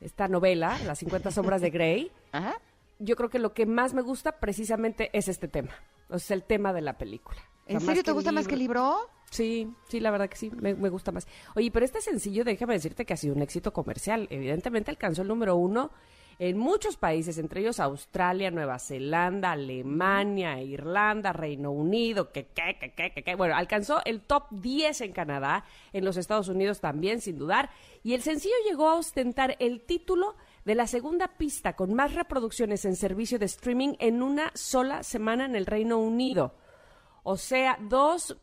Speaker 2: esta novela, Las 50 sombras de Grey,
Speaker 3: Ajá.
Speaker 2: yo creo que lo que más me gusta precisamente es este tema. O sea, el tema de la película. O sea,
Speaker 3: ¿En serio te gusta más que el libro?
Speaker 2: Sí, sí, la verdad que sí, me, me gusta más. Oye, pero este sencillo, déjame decirte que ha sido un éxito comercial. Evidentemente alcanzó el número uno en muchos países, entre ellos Australia, Nueva Zelanda, Alemania, Irlanda, Reino Unido, que, que, que, que, que, que. Bueno, alcanzó el top 10 en Canadá, en los Estados Unidos también, sin dudar. Y el sencillo llegó a ostentar el título de la segunda pista con más reproducciones en servicio de streaming en una sola semana en el Reino Unido. O sea, dos,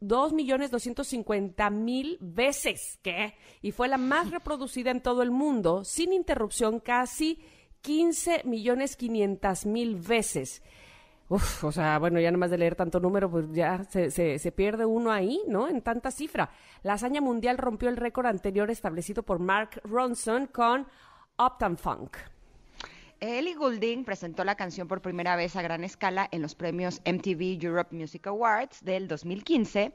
Speaker 2: dos millones doscientos cincuenta mil veces, ¿qué? Y fue la más reproducida en todo el mundo, sin interrupción, casi 15 millones quinientas mil veces. Uf, o sea, bueno, ya nada más de leer tanto número, pues ya se, se, pierde uno ahí, ¿no? En tanta cifra. La hazaña mundial rompió el récord anterior establecido por Mark Ronson con Uptown Funk.
Speaker 3: Ellie Goulding presentó la canción por primera vez a gran escala en los premios MTV Europe Music Awards del 2015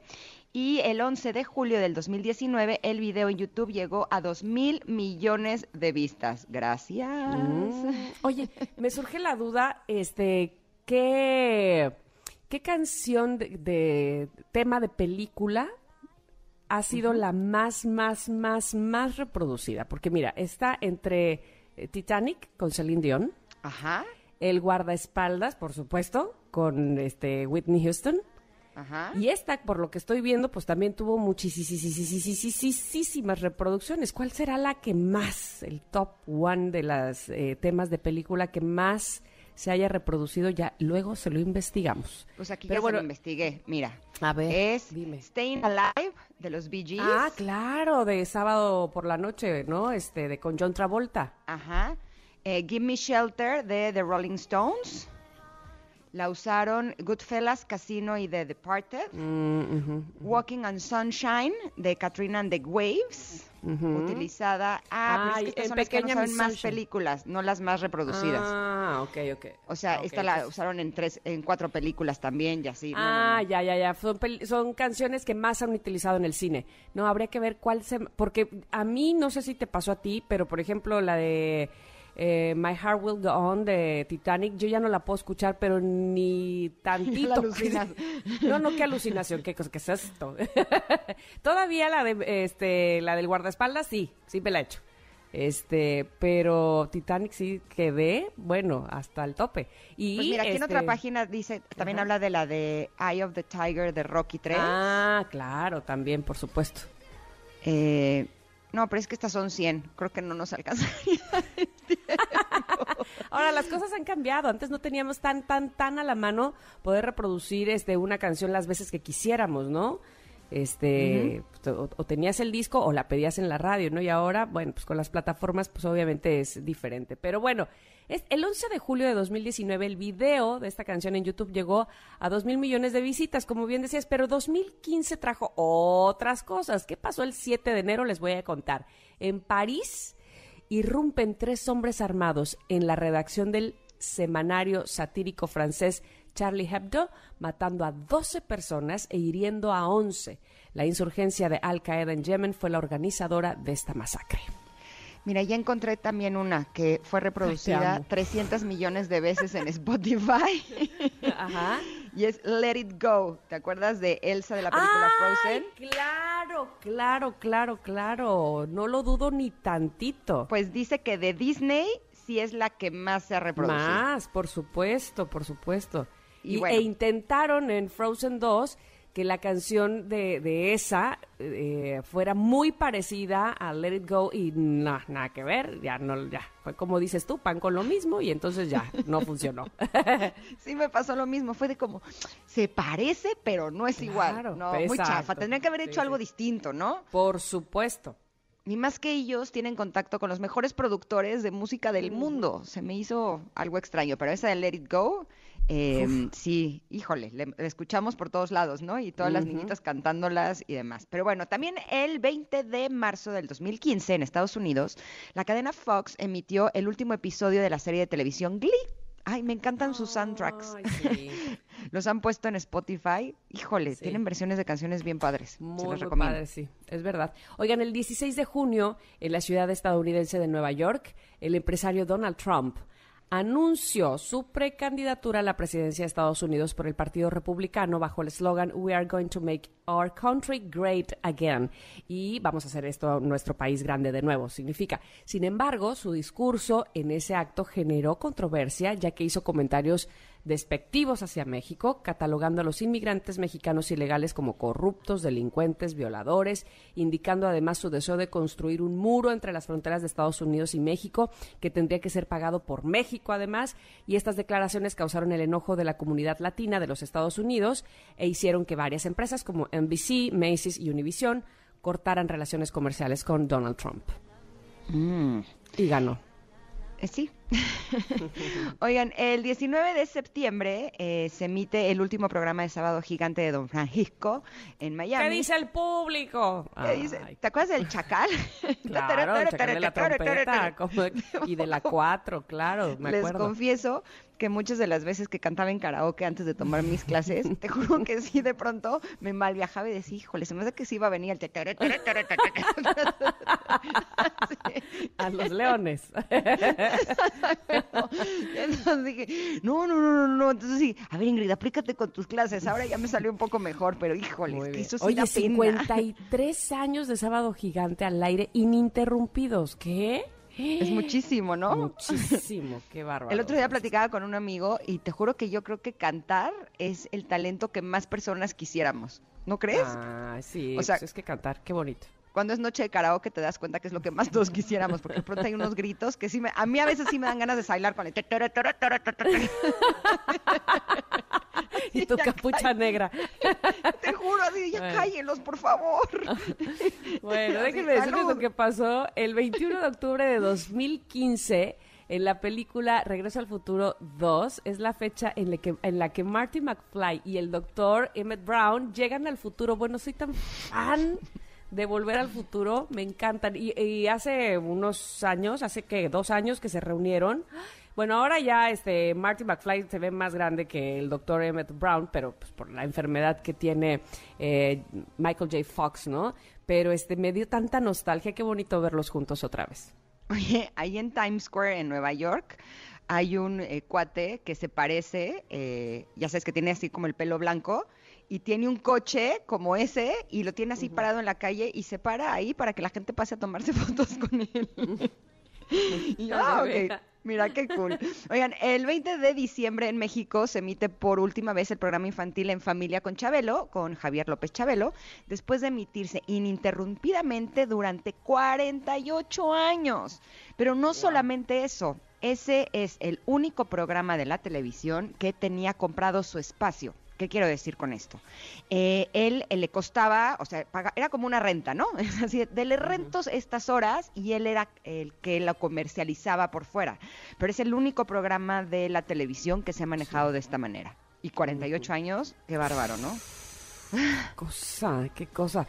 Speaker 3: y el 11 de julio del 2019 el video en YouTube llegó a 2 mil millones de vistas. Gracias.
Speaker 2: Mm. Oye, me surge la duda, este, ¿qué, qué canción de, de tema de película ha sido la más, más, más, más reproducida? Porque mira, está entre Titanic con Celine Dion,
Speaker 3: Ajá,
Speaker 2: El guardaespaldas, por supuesto, con este Whitney Houston.
Speaker 3: ajá.
Speaker 2: Y esta, por lo que estoy viendo, pues también tuvo muchísimas reproducciones. ¿Cuál será la que más, el top one de los temas de película que más se haya reproducido? Ya luego se lo investigamos.
Speaker 3: Pues aquí
Speaker 2: Pero
Speaker 3: ya
Speaker 2: bueno,
Speaker 3: se lo investigué. Mira,
Speaker 2: a ver,
Speaker 3: es
Speaker 2: dime.
Speaker 3: Staying Alive de los Bee Gees.
Speaker 2: Ah, claro, de sábado por la noche, ¿no? Este, de con John Travolta.
Speaker 3: Ajá. Eh, Give Me Shelter de The Rolling Stones. La usaron Goodfellas, Casino y The Departed.
Speaker 2: Mm.
Speaker 3: Walking on Sunshine de Katrina and the Waves. utilizada. Ah, pero es que estas son las que no saben más películas, no las más reproducidas.
Speaker 2: Ah, ok, ok.
Speaker 3: O sea, esta la usaron en tres, en cuatro películas también y así.
Speaker 2: Ah, ya, ya, ya. Son, son, canciones que más han utilizado en el cine. No, habría que ver cuál se... Porque a mí, no sé si te pasó a ti, pero por ejemplo la de... Eh, My Heart Will Go On de Titanic, yo ya no la puedo escuchar, pero ni tantito. no, no, qué alucinación, qué cosa, qué es esto. Todavía la de este, la del guardaespaldas, sí, sí me la he hecho. Este, pero Titanic sí quedé, bueno, hasta el tope. Y
Speaker 3: pues mira, aquí
Speaker 2: en
Speaker 3: otra este, página dice, también habla de la de Eye of the Tiger de Rocky 3.
Speaker 2: Ah, claro, también, por supuesto.
Speaker 3: Eh, no, pero es que estas son 100. Creo que no nos alcanzaría.
Speaker 2: Ahora, las cosas han cambiado. Antes no teníamos tan, tan, tan a la mano poder reproducir este, una canción las veces que quisiéramos, ¿no? Este, o, tenías el disco o la pedías en la radio, ¿no? Y ahora, bueno, pues con las plataformas, pues obviamente es diferente. Pero bueno, el 11 de julio de 2019 el video de esta canción en YouTube llegó a 2 mil millones de visitas, como bien decías, pero 2015 trajo otras cosas. ¿Qué pasó el 7 de enero? Les voy a contar. En París irrumpen tres hombres armados en la redacción del semanario satírico francés Charlie Hebdo, matando a 12 personas e hiriendo a 11. La insurgencia de Al Qaeda en Yemen fue la organizadora de esta masacre.
Speaker 3: Mira, ya encontré también una que fue reproducida 300 millones de veces en Spotify. Ajá. Y es Let It Go. ¿Te acuerdas de Elsa de la película Frozen?
Speaker 2: Claro, claro, claro, claro. No lo dudo ni tantito.
Speaker 3: Pues dice que de Disney sí es la que más se ha reproducido.
Speaker 2: Más, por supuesto, por supuesto. Y, E intentaron en Frozen 2 que la canción de, esa eh, fuera muy parecida a Let It Go y no, nada que ver, ya no, ya, fue como dices tú, pan con lo mismo y entonces ya, no funcionó.
Speaker 3: sí me pasó lo mismo, fue de como, se parece pero no es igual, no, muy chafa, tendrían que haber hecho algo distinto, ¿no?
Speaker 2: Por supuesto.
Speaker 3: Ni más que ellos tienen contacto con los mejores productores de música del mundo. Se me hizo algo extraño, pero esa de Let It Go eh, sí, híjole, le, escuchamos por todos lados, ¿no? Y todas las niñitas cantándolas y demás. Pero bueno, también el 20 de marzo del 2015 en Estados Unidos, la cadena Fox emitió el último episodio de la serie de televisión Glee. Ay, me encantan sus soundtracks. Los han puesto en Spotify. Híjole, tienen versiones de canciones bien padres. Muy, Se los recomiendo. padres,
Speaker 2: sí, es verdad. Oigan, el 16 de junio, en la ciudad estadounidense de Nueva York, el empresario Donald Trump anunció su precandidatura a la presidencia de Estados Unidos por el Partido Republicano bajo el eslogan We are going to make our country great again. Y vamos a hacer esto nuestro país grande de nuevo, significa. Sin embargo, su discurso en ese acto generó controversia, ya que hizo comentarios despectivos hacia México, catalogando a los inmigrantes mexicanos ilegales como corruptos, delincuentes, violadores, indicando además su deseo de construir un muro entre las fronteras de Estados Unidos y México, que tendría que ser pagado por México además, y estas declaraciones causaron el enojo de la comunidad latina de los Estados Unidos e hicieron que varias empresas como NBC, Macy's y Univision cortaran relaciones comerciales con Donald Trump. Mm. Y ganó.
Speaker 3: Eh, sí. Oigan, el 19 de septiembre eh, se emite el último programa de Sábado Gigante de Don Francisco en Miami.
Speaker 2: ¿Qué dice el público?
Speaker 3: ¿Te acuerdas del chacal?
Speaker 2: claro, el chacal de la trompeta y de la cuatro, claro, me
Speaker 3: Les confieso que muchas de las veces que cantaba en karaoke antes de tomar mis clases, te juro que sí, de pronto me mal viajaba y decía, híjole, se me hace que sí iba a venir el...
Speaker 2: A los leones.
Speaker 3: Entonces dije, no, no, no, no, no. Entonces sí, a ver Ingrid, aplícate con tus clases. Ahora ya me salió un poco mejor, pero híjole, es que eso sí
Speaker 2: Oye, 53 años de sábado gigante al aire ininterrumpidos. ¿Qué?
Speaker 3: Es muchísimo, ¿no?
Speaker 2: Muchísimo, qué bárbaro.
Speaker 3: El otro día platicaba con un amigo y te juro que yo creo que cantar es el talento que más personas quisiéramos. ¿No crees?
Speaker 2: Ah, sí, o sea, pues es que cantar, qué bonito.
Speaker 3: Cuando es noche de karaoke te das cuenta que es lo que más todos quisiéramos, porque de pronto hay unos gritos que sí me, a mí a veces sí me dan ganas de bailar con el
Speaker 2: y tu capucha negra.
Speaker 3: Te juro, así, ya cállenlos, por favor.
Speaker 2: Bueno, déjenme decirles lo que pasó el 21 de octubre de 2015 en la película Regreso al Futuro 2 es la fecha en la que, en la que Marty McFly y el doctor Emmett Brown llegan al futuro. Bueno, soy tan fan de Volver al Futuro, me encantan. Y, y hace unos años, hace que dos años que se reunieron. Bueno, ahora ya este Marty McFly se ve más grande que el doctor Emmett Brown, pero pues, por la enfermedad que tiene eh, Michael J. Fox, ¿no? Pero este me dio tanta nostalgia, qué bonito verlos juntos otra vez.
Speaker 3: Oye, ahí en Times Square en Nueva York hay un eh, cuate que se parece, eh, ya sabes que tiene así como el pelo blanco y tiene un coche como ese y lo tiene así parado en la calle y se para ahí para que la gente pase a tomarse fotos con él. y yo, ah, ok, Mira qué cool. Oigan, el 20 de diciembre en México se emite por última vez el programa infantil En Familia con Chabelo, con Javier López Chabelo, después de emitirse ininterrumpidamente durante 48 años. Pero no solamente eso, ese es el único programa de la televisión que tenía comprado su espacio. ¿Qué quiero decir con esto? Eh, él, le costaba, o sea, era como una renta, ¿no? Es así, dele rentos estas horas y él era el que la comercializaba por fuera. Pero es el único programa de la televisión que se ha manejado de esta manera. Y 48 años, qué bárbaro, ¿no?
Speaker 2: Cosa, qué cosa.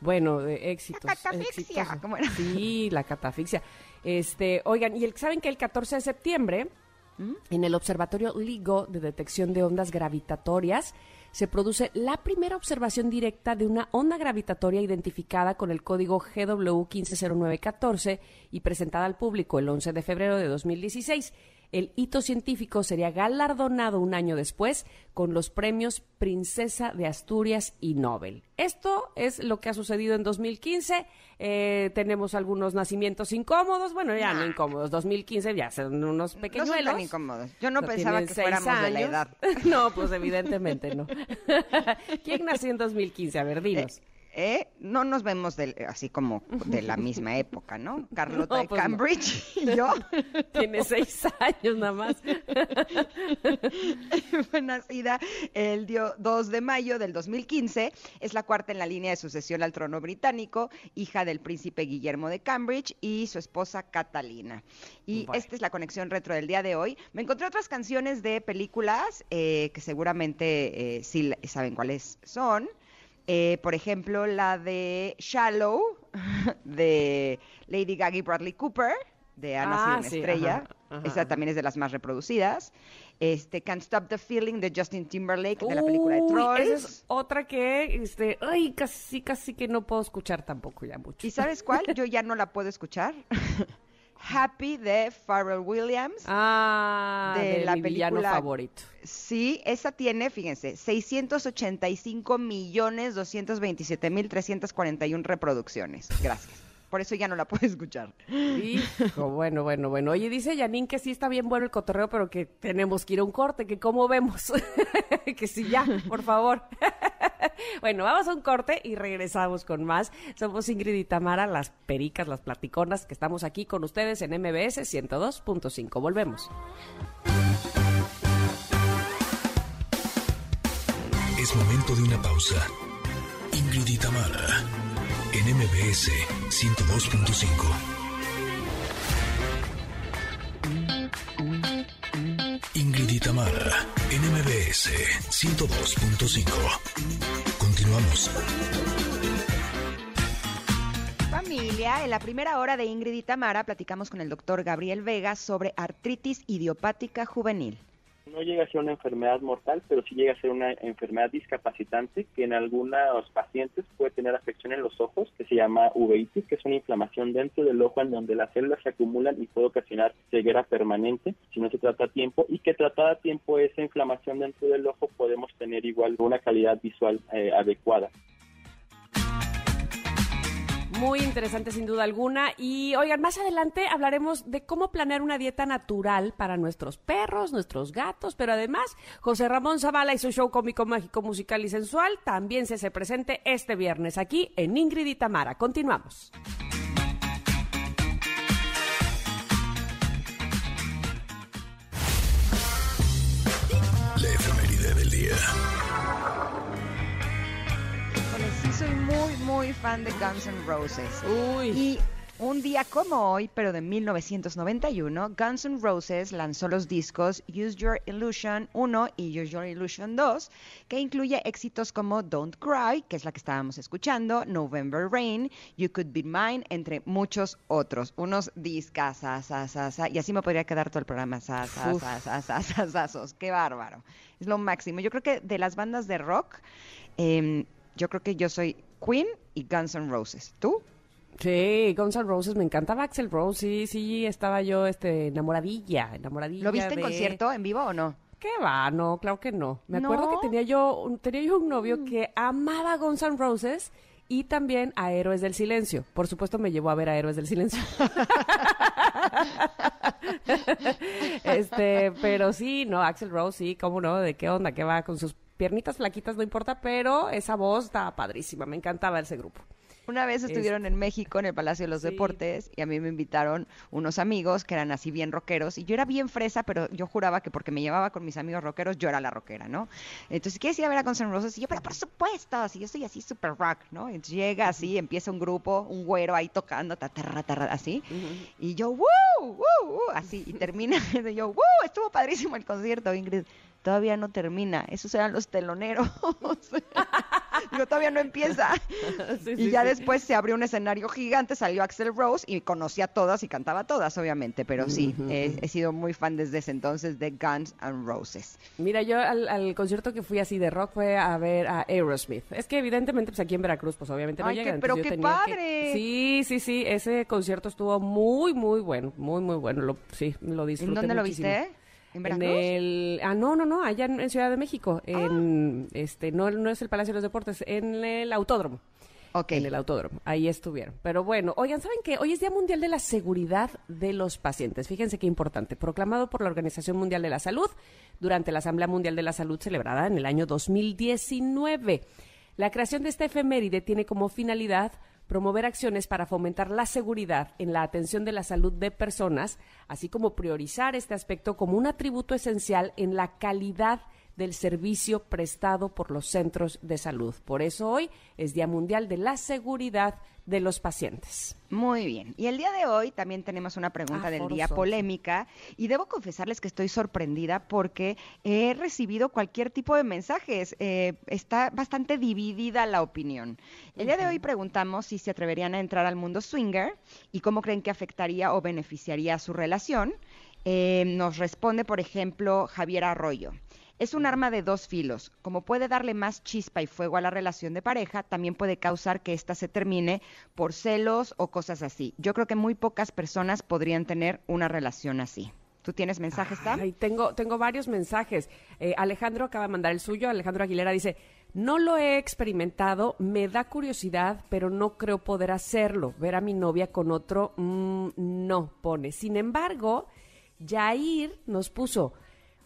Speaker 2: Bueno, de éxitos.
Speaker 3: La catafixia, ¿cómo era?
Speaker 2: Sí, la catafixia. Este, oigan, y el, saben que el 14 de septiembre en el Observatorio LIGO de Detección de Ondas Gravitatorias se produce la primera observación directa de una onda gravitatoria identificada con el código GW 150914 y presentada al público el 11 de febrero de 2016 el hito científico sería galardonado un año después con los premios Princesa de Asturias y Nobel. Esto es lo que ha sucedido en 2015. Eh, tenemos algunos nacimientos incómodos, bueno, ya no incómodos. 2015 ya son unos pequeñuelos.
Speaker 3: No son incómodos. Yo no, pensaba que fuéramos de la edad.
Speaker 2: no, pues evidentemente no. ¿Quién nació en 2015? A ver, dinos.
Speaker 3: Eh, ¿eh? no nos vemos así como de la misma época, ¿no? Carlota de pues Cambridge y yo.
Speaker 2: Tiene seis años nada más.
Speaker 3: Fue nacida el 2 de mayo del 2015. Es la cuarta en la línea de sucesión al trono británico, hija del príncipe Guillermo de Cambridge y su esposa Catalina. Y esta es la conexión retro del día de hoy. Me encontré otras canciones de películas eh, que seguramente eh, sí saben cuáles son. Eh, por ejemplo, la de Shallow, de Lady Gaga y Bradley Cooper, de Ana ah, una estrella. Esa también es de las más reproducidas. Este, Can't Stop the Feeling de Justin Timberlake, de la película de Trolls. Esa es
Speaker 2: otra que, este, ay, casi, casi que no puedo escuchar tampoco ya mucho.
Speaker 3: ¿Y sabes cuál? Yo ya no la puedo escuchar. Happy de Pharrell Williams.
Speaker 2: Ah, de, la mi película favorito.
Speaker 3: Sí, esa tiene, fíjense, 685 millones 227 mil 341 reproducciones. Gracias. Por eso ya no la puedo escuchar.
Speaker 2: Hijo, bueno, bueno, bueno. Oye, dice Janine que sí está bien bueno el cotorreo, pero que tenemos que ir a un corte, que cómo vemos. que sí, ya, por favor. bueno, vamos a un corte y regresamos con más. Somos Ingrid y Tamara, las pericas, las platiconas, que estamos aquí con ustedes en MBS 102.5. Volvemos.
Speaker 1: Es momento de una pausa. Ingrid y Tamara, en MBS 102.5. Tamara, NMBS 102.5. Continuamos.
Speaker 3: Familia, en la primera hora de Ingrid y Tamara platicamos con el doctor Gabriel Vega sobre artritis idiopática juvenil
Speaker 4: no llega a ser una enfermedad mortal, pero sí llega a ser una enfermedad discapacitante que en algunos pacientes puede tener afección en los ojos, que se llama uveitis, que es una inflamación dentro del ojo en donde las células se acumulan y puede ocasionar ceguera permanente si no se trata a tiempo y que tratada a tiempo esa inflamación dentro del ojo podemos tener igual una calidad visual eh, adecuada
Speaker 2: muy interesante sin duda alguna. Y oigan, más adelante hablaremos de cómo planear una dieta natural para nuestros perros, nuestros gatos, pero además José Ramón Zavala y su show cómico, mágico, musical y sensual también se hace presente este viernes aquí en Ingrid y Tamara. Continuamos.
Speaker 1: La efeméride del día
Speaker 3: soy muy, muy fan de Guns N' Roses.
Speaker 2: Uy.
Speaker 3: Y Un día como hoy, pero de 1991, Guns N' Roses lanzó los discos Use Your Illusion 1 y Use Your Illusion 2, que incluye éxitos como Don't Cry, que es la que estábamos escuchando, November Rain, You Could Be Mine, entre muchos otros. Unos discas, y así me podría quedar todo el programa. Qué bárbaro. Es lo máximo. Yo creo que de las bandas de rock, em, yo creo que yo soy Queen y Guns N' Roses. ¿Tú?
Speaker 2: Sí, Guns N' Roses, me encantaba Axel Rose, sí, sí, estaba yo este, enamoradilla, enamoradilla.
Speaker 3: ¿Lo viste en concierto, en vivo o no?
Speaker 2: ¿Qué va? No, claro que no. Me acuerdo que tenía yo, tenía yo un novio mm. que amaba Guns N' Roses y también a Héroes del Silencio. Por supuesto me llevó a ver a Héroes del Silencio. este, pero sí, no, Axel Rose, sí, cómo no, de qué onda, qué va con sus piernitas flaquitas, no importa, pero esa voz está padrísima, me encantaba ese grupo.
Speaker 3: Una vez estuvieron en México, en el Palacio de los Deportes, y a mí me invitaron unos amigos que eran así bien rockeros, y yo era bien fresa, pero yo juraba que porque me llevaba con mis amigos rockeros, yo era la rockera, ¿no? Entonces, ¿quieres ir a ver a Guns N' Roses? Y yo, pero por supuesto, si yo soy así super rock, ¿no? Entonces llega así, empieza un grupo, un güero ahí tocando, así, y yo, ¡woo! ¡woo! Así, y termina, y yo, ¡woo! Estuvo padrísimo el concierto, Ingrid todavía no termina, esos eran los teloneros. Digo, todavía no empieza. y ya después se abrió un escenario gigante, salió Axel Rose y conocía a todas y cantaba todas, obviamente. Pero sí, he, sido muy fan desde ese entonces de Guns N' Roses.
Speaker 2: Mira, yo al, concierto que fui así de rock fue a ver a Aerosmith. Es que evidentemente, pues aquí en Veracruz, pues obviamente no
Speaker 3: Ay, pero qué padre.
Speaker 2: Sí, sí, sí, ese concierto estuvo muy, muy bueno, muy, muy bueno. Lo, sí, lo disfruté
Speaker 3: ¿En dónde
Speaker 2: lo
Speaker 3: viste? ¿En Veracruz?
Speaker 2: el, ah, no, no, no, allá en, Ciudad de México. Ah. En, este, no, no es el Palacio de los Deportes, en el Autódromo.
Speaker 3: Ok.
Speaker 2: En el autódromo. Ahí estuvieron. Pero bueno, oigan, ¿saben qué? Hoy es Día Mundial de la Seguridad de los Pacientes. Fíjense qué importante. Proclamado por la Organización Mundial de la Salud durante la Asamblea Mundial de la Salud celebrada en el año 2019. La creación de esta efeméride tiene como finalidad promover acciones para fomentar la seguridad en la atención de la salud de personas, así como priorizar este aspecto como un atributo esencial en la calidad del servicio prestado por los centros de salud. Por eso hoy es Día Mundial de la Seguridad de los pacientes.
Speaker 3: Muy bien. Y el día de hoy también tenemos una pregunta del día polémica y debo confesarles que estoy sorprendida porque he recibido cualquier tipo de mensajes. Eh, está bastante dividida la opinión. El día de hoy preguntamos si se atreverían a entrar al mundo swinger y cómo creen que afectaría o beneficiaría su relación. Eh, nos responde, por ejemplo, Javier Arroyo. Es un arma de dos filos. Como puede darle más chispa y fuego a la relación de pareja, también puede causar que ésta se termine por celos o cosas así. Yo creo que muy pocas personas podrían tener una relación así. ¿Tú tienes mensajes, Tam?
Speaker 2: tengo, tengo varios mensajes. Eh, Alejandro acaba de mandar el suyo. Alejandro Aguilera dice, no lo he experimentado, me da curiosidad, pero no creo poder hacerlo. Ver a mi novia con otro, mm, no pone. Sin embargo, Jair nos puso,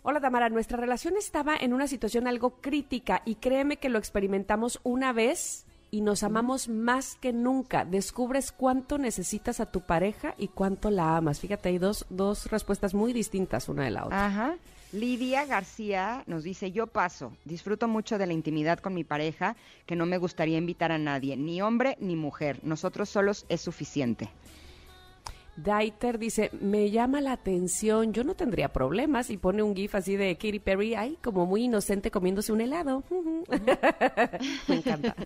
Speaker 2: Hola Tamara, nuestra relación estaba en una situación algo crítica y créeme que lo experimentamos una vez y nos amamos más que nunca. Descubres cuánto necesitas a tu pareja y cuánto la amas. Fíjate, hay dos, dos respuestas muy distintas una de la otra.
Speaker 3: Ajá. Lidia García nos dice, yo paso, disfruto mucho de la intimidad con mi pareja, que no me gustaría invitar a nadie, ni hombre ni mujer, nosotros solos es suficiente.
Speaker 2: Daiter dice, me llama la atención, yo no tendría problemas y pone un gif así de Katy Perry, ahí como muy inocente comiéndose un helado. me encanta.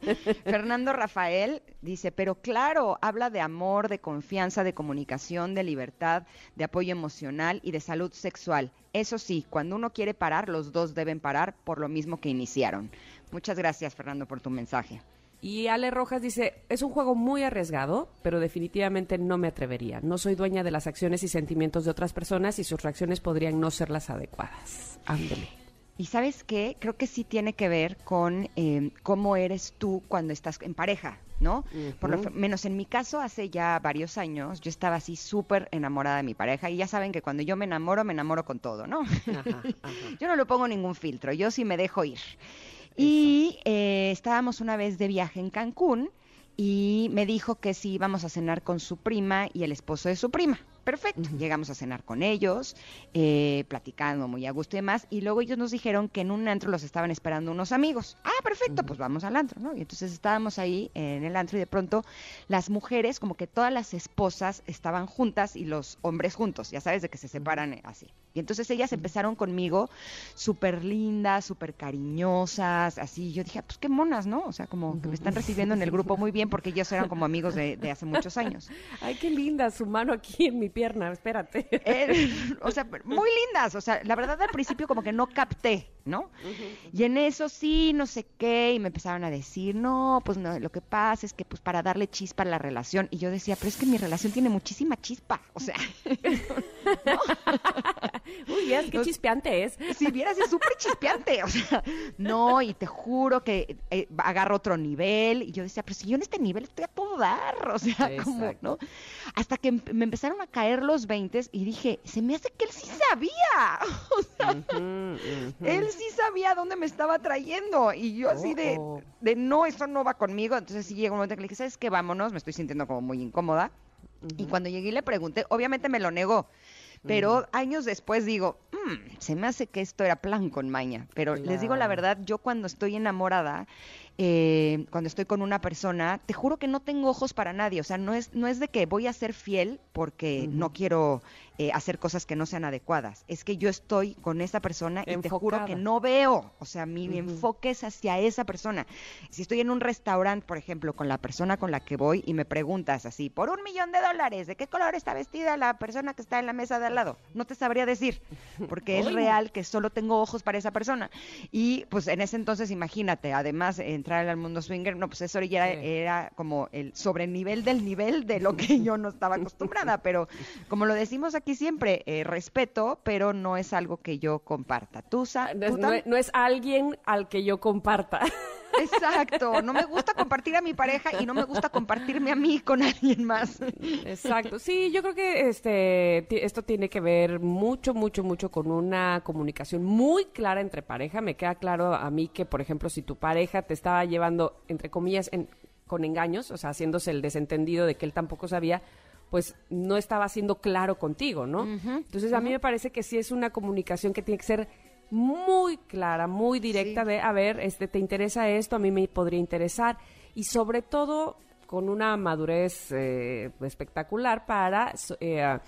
Speaker 3: Fernando Rafael dice, pero claro, habla de amor, de confianza, de comunicación, de libertad, de apoyo emocional y de salud sexual. Eso sí, cuando uno quiere parar, los dos deben parar por lo mismo que iniciaron. Muchas gracias, Fernando, por tu mensaje.
Speaker 2: Y Ale Rojas dice, es un juego muy arriesgado, pero definitivamente no me atrevería. No soy dueña de las acciones y sentimientos de otras personas y sus reacciones podrían no ser las adecuadas. Ándele.
Speaker 3: Y sabes qué, creo que sí tiene que ver con em, cómo eres tú cuando estás en pareja, ¿no? Por lo menos en mi caso, hace ya varios años, yo estaba así súper enamorada de mi pareja y ya saben que cuando yo me enamoro, me enamoro con todo, ¿no? yo no le pongo ningún filtro, yo sí me dejo ir. Y eh, estábamos una vez de viaje en Cancún y me dijo que sí íbamos a cenar con su prima y el esposo de su prima. perfecto. Llegamos a cenar con ellos, eh, platicando muy a gusto y demás, y luego ellos nos dijeron que en un antro los estaban esperando unos amigos. Ah, perfecto, pues vamos al antro, ¿no? Y entonces estábamos ahí en el antro y de pronto las mujeres, como que todas las esposas estaban juntas y los hombres juntos, ya sabes, de que se separan eh, así. Y entonces ellas empezaron conmigo súper lindas, súper cariñosas, así. Yo dije, ah, pues qué monas, ¿no? O sea, como que me están recibiendo en el grupo muy bien porque ellos eran como amigos de, hace muchos años.
Speaker 2: Ay, qué linda su mano aquí en mi pierna, espérate.
Speaker 3: Eh, o sea, muy lindas. O sea, la verdad al principio como que no capté, ¿no? Y en eso sí, no sé qué, y me empezaron a decir, no, pues no, lo que pasa es que pues para darle chispa a la relación. Y yo decía, pero es que mi relación tiene muchísima chispa. O sea,
Speaker 2: Uy, es que chispeante es.
Speaker 3: Si vieras, es súper chispeante. O sea, no, y te juro que eh, agarro otro nivel. Y yo decía, pero si yo en este nivel estoy a todo dar. O sea, como, ¿no? Hasta que me empezaron a caer los 20 y dije, se me hace que él sí sabía. O sea, él sí sabía dónde me estaba trayendo. Y yo así de, oh. de, no, eso no va conmigo. Entonces sí llegó un momento que le dije, ¿sabes qué? Vámonos, me estoy sintiendo como muy incómoda. Y cuando llegué y le pregunté, obviamente me lo negó. Pero años después digo, mm, se me hace que esto era plan con maña. Pero les digo la verdad, yo cuando estoy enamorada, eh, cuando estoy con una persona, te juro que no tengo ojos para nadie. O sea, no es, no es de que voy a ser fiel porque no quiero eh, hacer cosas que no sean adecuadas. Es que yo estoy con esa persona y te juro que no veo. O sea, mi enfoque es hacia esa persona. Si estoy en un restaurante, por ejemplo, con la persona con la que voy y me preguntas así, por un millón de dólares, ¿de qué color está vestida la persona que está en la mesa de al lado? No te sabría decir, porque es real que solo tengo ojos para esa persona. Y pues en ese entonces, imagínate, además entrar al mundo swinger, no, pues eso ya era como el sobrenivel del nivel de lo que yo no estaba acostumbrada. Pero como lo decimos aquí, siempre eh, respeto, pero no es algo que yo comparta. ¿Tú,
Speaker 2: no, es alguien al que yo comparta.
Speaker 3: Exacto, no me gusta compartir a mi pareja y no me gusta compartirme a mí con alguien más.
Speaker 2: Exacto, sí, yo creo que este esto tiene que ver mucho, mucho, mucho con una comunicación muy clara entre pareja. Me queda claro a mí que, por ejemplo, si tu pareja te estaba llevando, entre comillas, con engaños, o sea, haciéndose el desentendido de que él tampoco sabía, pues no estaba siendo claro contigo, ¿no? Entonces a mí me parece que sí es una comunicación que tiene que ser muy clara, muy directa de, a ver, este, ¿te interesa esto? A mí me podría interesar. Y sobre todo con una madurez eh, espectacular para eh,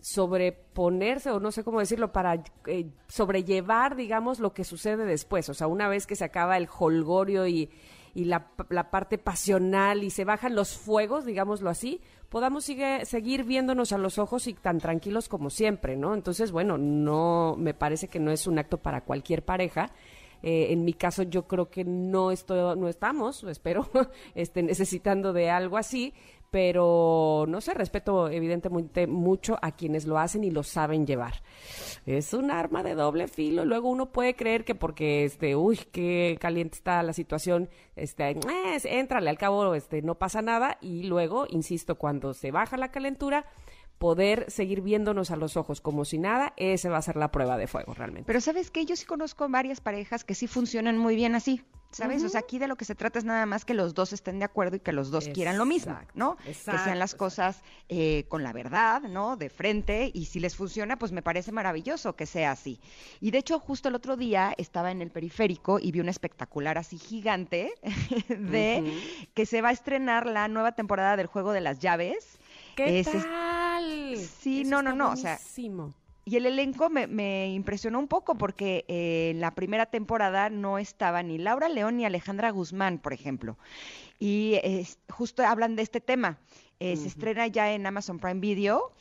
Speaker 2: sobreponerse, o no sé cómo decirlo, para eh, sobrellevar, digamos, lo que sucede después. O sea, una vez que se acaba el holgorio y, y la, la parte pasional y se bajan los fuegos, digámoslo así, podamos sigue, seguir viéndonos a los ojos y tan tranquilos como siempre, ¿no? Entonces, bueno, no, me parece que no es un acto para cualquier pareja. Eh, en mi caso, yo creo que no estoy, no estamos, espero, este, necesitando de algo así, pero no sé, respeto evidentemente mucho a quienes lo hacen y lo saben llevar. Es un arma de doble filo. Luego uno puede creer que porque, este, uy, qué caliente está la situación, este, eh, éntrale, al cabo, este, no pasa nada. Y luego, insisto, cuando se baja la calentura, poder seguir viéndonos a los ojos como si nada, esa va a ser la prueba de fuego realmente.
Speaker 3: Pero sabes que yo sí conozco varias parejas que sí funcionan muy bien así. ¿Sabes? O sea, aquí de lo que se trata es nada más que los dos estén de acuerdo y que los dos quieran lo mismo, ¿no? que sean las cosas eh, con la verdad, ¿no? De frente, y si les funciona, pues me parece maravilloso que sea así. Y de hecho, justo el otro día estaba en el periférico y vi un espectacular así gigante de que se va a estrenar la nueva temporada del Juego de las Llaves.
Speaker 2: ¿Qué tal?
Speaker 3: Sí, no, no, no, o sea, y el elenco me, impresionó un poco porque eh, en la primera temporada no estaba ni Laura León ni Alejandra Guzmán, por ejemplo. Y justo hablan de este tema. Eh, se estrena ya en Amazon Prime Video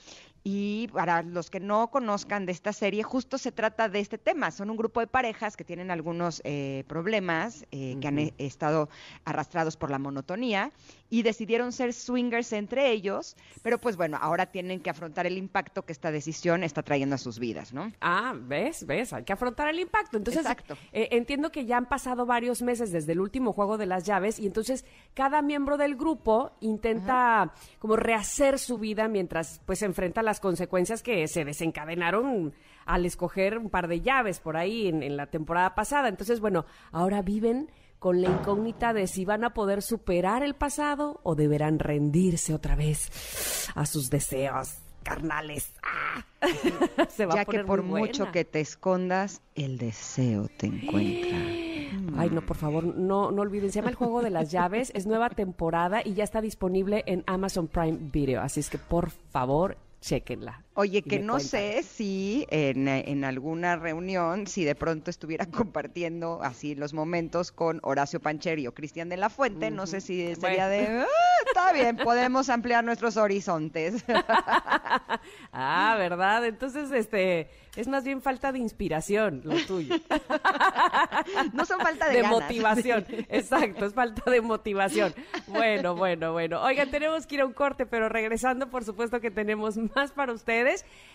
Speaker 3: y para los que no conozcan de esta serie, justo se trata de este tema. Son un grupo de parejas que tienen algunos eh, problemas, que han estado arrastrados por la monotonía y decidieron ser swingers entre ellos, pero pues bueno, ahora tienen que afrontar el impacto que esta decisión está trayendo a sus vidas, ¿no?
Speaker 2: Ah, ves, ves, hay que afrontar el impacto. Entonces, eh, entiendo que ya han pasado varios meses desde el último juego de las llaves y entonces cada miembro del grupo intenta como rehacer su vida mientras pues enfrenta las consecuencias que se desencadenaron al escoger un par de llaves por ahí en la temporada pasada. Entonces, bueno, ahora viven con la incógnita de si van a poder superar el pasado o deberán rendirse otra vez a sus deseos carnales. ¡Ah!
Speaker 3: Se va ya que por mucho que te escondas, el deseo te encuentra.
Speaker 2: Ay, no, por favor, no, no olviden. Se llama El Juego de las Llaves. Es nueva temporada y ya está disponible en Amazon Prime Video. Así es que, por favor, chequenla.
Speaker 3: Oye, que no sé si en, en, alguna reunión, si de pronto estuviera compartiendo así los momentos con Horacio Pancheri o Cristian de la Fuente, no sé si sería de, ah, está bien, podemos ampliar nuestros horizontes.
Speaker 2: ah, ¿verdad? Entonces, este, es más bien falta de inspiración lo tuyo.
Speaker 3: no son falta de,
Speaker 2: de motivación. Exacto, es falta de motivación. Bueno, bueno, bueno. Oigan, tenemos que ir a un corte, pero regresando, por supuesto que tenemos más para ustedes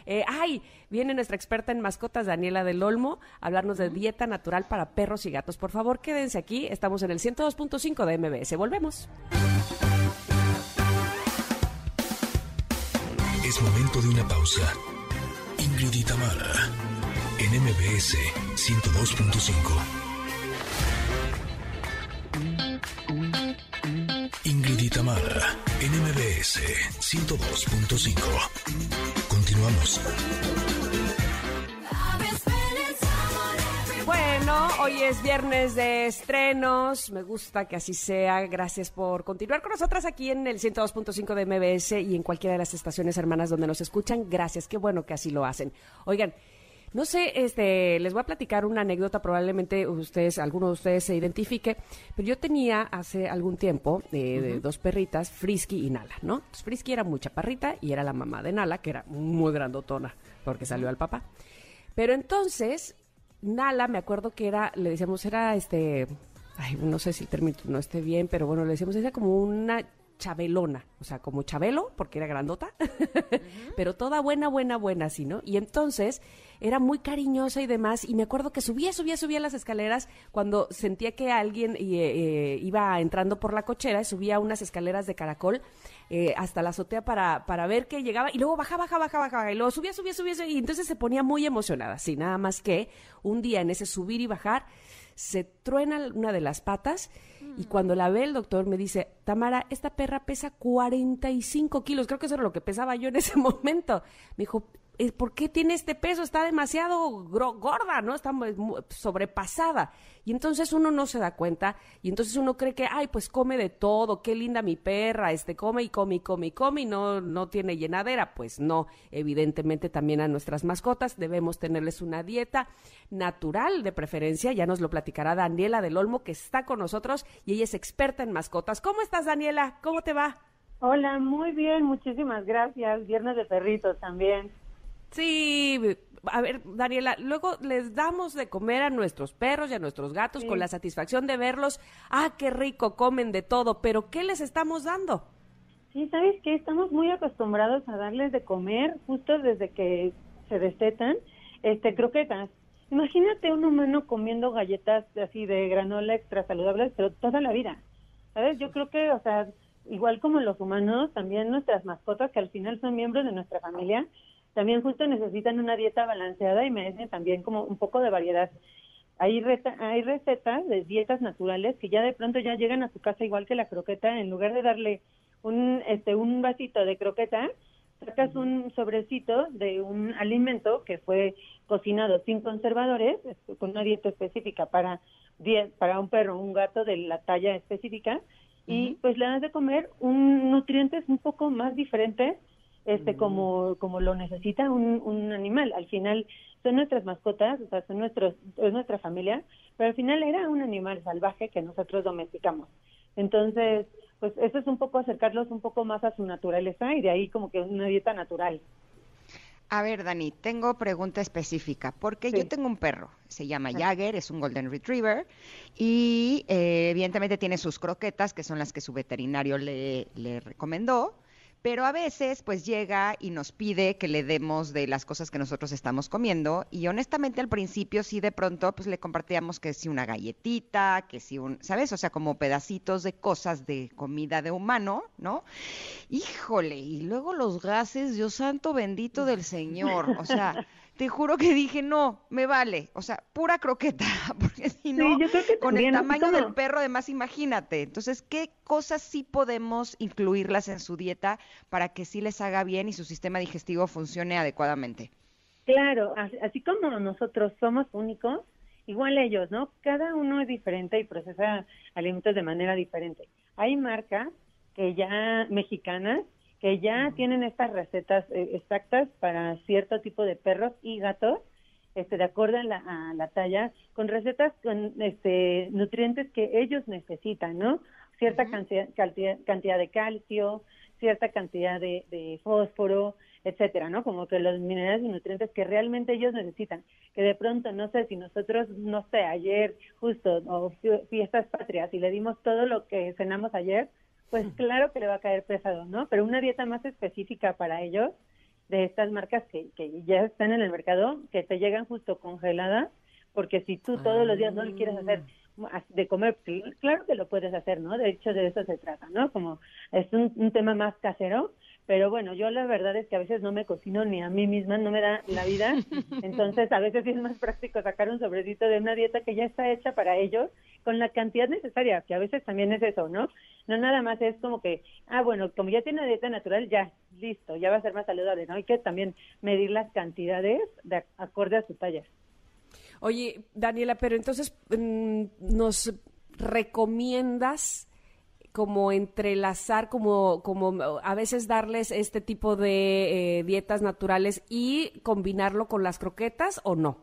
Speaker 2: eh, ay, viene nuestra experta en mascotas, Daniela del Olmo, a hablarnos de dieta natural para perros y gatos. Por favor, quédense aquí. Estamos en el 102.5 de MBS. Volvemos.
Speaker 1: Es momento de una pausa. Ingrid Mara, en MBS 102.5. Ingrid Itamara, NMBS 102.5.
Speaker 2: Bueno, hoy es viernes de estrenos. Me gusta que así sea. Gracias por continuar con nosotras aquí en el 102.5 de MBS y en cualquiera de las estaciones hermanas donde nos escuchan. Gracias, qué bueno que así lo hacen. Oigan, no sé, este, les voy a platicar una anécdota, probablemente ustedes, alguno de ustedes se identifique, pero yo tenía hace algún tiempo eh, dos perritas, Frisky y Nala, ¿no? Frisky era muy chaparrita y era la mamá de Nala, que era muy grandotona, porque salió al papá. Pero entonces, Nala, me acuerdo que era, le decíamos, era este, ay, no sé si el término no esté bien, pero bueno, le decíamos, era como una chabelona, o sea, como chabelo, porque era grandota, pero toda buena, buena, buena, así, ¿no? Y entonces era muy cariñosa y demás, y me acuerdo que subía, subía, subía las escaleras cuando sentía que alguien eh, eh, iba entrando por la cochera, subía unas escaleras de caracol eh, hasta la azotea para, para ver que llegaba, y luego bajaba, bajaba, bajaba, bajaba, y luego subía, subía, subía, y entonces se ponía muy emocionada, sí, nada más que un día en ese subir y bajar, se truena una de las patas y cuando la ve el doctor me dice, Tamara, esta perra pesa 45 kilos, creo que eso era lo que pesaba yo en ese momento. Me dijo, ¿por qué tiene este peso? Está demasiado gorda, ¿no? Está sobrepasada. Y entonces uno no se da cuenta y entonces uno cree que, ay, pues come de todo, qué linda mi perra, este come y come y come y come y no, no tiene llenadera. Pues no, evidentemente también a nuestras mascotas debemos tenerles una dieta natural de preferencia. Ya nos lo platicará Daniela del Olmo, que está con nosotros y ella es experta en mascotas. ¿Cómo estás, Daniela? ¿Cómo te va?
Speaker 5: Hola, muy bien, muchísimas gracias. Viernes de perritos también.
Speaker 2: Sí, a ver, Daniela, luego les damos de comer a nuestros perros y a nuestros gatos con la satisfacción de verlos. Ah, qué rico, comen de todo, pero ¿qué les estamos dando?
Speaker 5: Sí, ¿sabes qué? Estamos muy acostumbrados a darles de comer justo desde que se destetan, este, croquetas. Imagínate un humano comiendo galletas así de granola extra saludables, pero toda la vida. ¿Sabes? Yo creo que, o sea, igual como los humanos, también nuestras mascotas, que al final son miembros de nuestra familia, también justo necesitan una dieta balanceada y merecen también como un poco de variedad. Hay, hay recetas de dietas naturales que ya de pronto ya llegan a su casa igual que la croqueta, en lugar de darle un, este, un vasito de croqueta, sacas un sobrecito de un alimento que fue cocinado sin conservadores, con una dieta específica para, para un perro, un gato de la talla específica, y pues le das de comer un nutrientes un poco más diferentes este mm. como como lo necesita un, un animal. Al final son nuestras mascotas o sea son nuestros es nuestra familia pero al final era un animal salvaje que nosotros domesticamos. Entonces pues eso es un poco acercarlos un poco más a su naturaleza y de ahí como que una dieta natural.
Speaker 3: A ver, Dani, tengo pregunta específica, porque yo tengo un perro, se llama Jagger, es un Golden Retriever, y eh, evidentemente tiene sus croquetas, que son las que su veterinario le, le recomendó, pero a veces pues llega y nos pide que le demos de las cosas que nosotros estamos comiendo y honestamente al principio sí de pronto pues le compartíamos que si una galletita, que si un, ¿sabes? O sea, como pedacitos de cosas de comida de humano, ¿no? Híjole, y luego los gases, Dios santo bendito del Señor, o sea, te juro que dije, no, me vale, o sea, pura croqueta, porque si no, con el tamaño del perro, además, imagínate. Entonces, ¿qué cosas sí podemos incluirlas en su dieta para que sí les haga bien y su sistema digestivo funcione adecuadamente?
Speaker 5: Claro, así, así como nosotros somos únicos, igual ellos, ¿no? Cada uno es diferente y procesa alimentos de manera diferente. Hay marcas que ya mexicanas que ya tienen estas recetas eh, exactas para cierto tipo de perros y gatos, este, de acuerdo a la, a la talla, con recetas con este, nutrientes que ellos necesitan, ¿no? Cierta cantidad, cantidad, cantidad de calcio, cierta cantidad de, de fósforo, etcétera, ¿no? Como que los minerales y nutrientes que realmente ellos necesitan. Que de pronto, no sé, si nosotros, no sé, ayer justo, o fie- fiestas patrias, y le dimos todo lo que cenamos ayer, pues claro que le va a caer pesado, ¿no? Pero una dieta más específica para ellos, de estas marcas que, que ya están en el mercado, que te llegan justo congeladas, porque si tú todos los días no le quieres hacer de comer, sí, claro que lo puedes hacer, ¿no? De hecho, de eso se trata, ¿no? Como es un, un tema más casero, pero bueno, yo la verdad es que a veces no me cocino ni a mí misma, no me da la vida, entonces a veces es más práctico sacar un sobrecito de una dieta que ya está hecha para ellos con la cantidad necesaria, que a veces también es eso, ¿no? No nada más es como que, ah, bueno, como ya tiene una dieta natural, ya, listo, ya va a ser más saludable, ¿no? Hay que también medir las cantidades de acorde a su talla.
Speaker 2: Oye, Daniela, pero entonces mm, nos recomiendas como entrelazar, como, como a veces darles este tipo de eh, dietas naturales y combinarlo con las croquetas o no?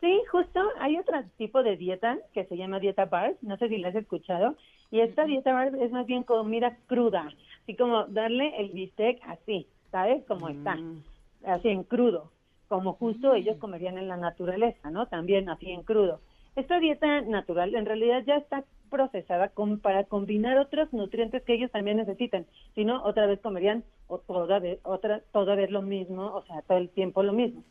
Speaker 5: Sí, justo hay otro tipo de dieta que se llama dieta bar, no sé si la has escuchado, y esta dieta bar es más bien comida cruda, así como darle el bistec así, ¿sabes? Como está, así en crudo, como justo ellos comerían en la naturaleza, ¿no? También así en crudo. Esta dieta natural en realidad ya está procesada con, para combinar otros nutrientes que ellos también necesitan, si no, otra vez comerían o toda vez, otra, toda vez lo mismo, o sea, todo el tiempo lo mismo.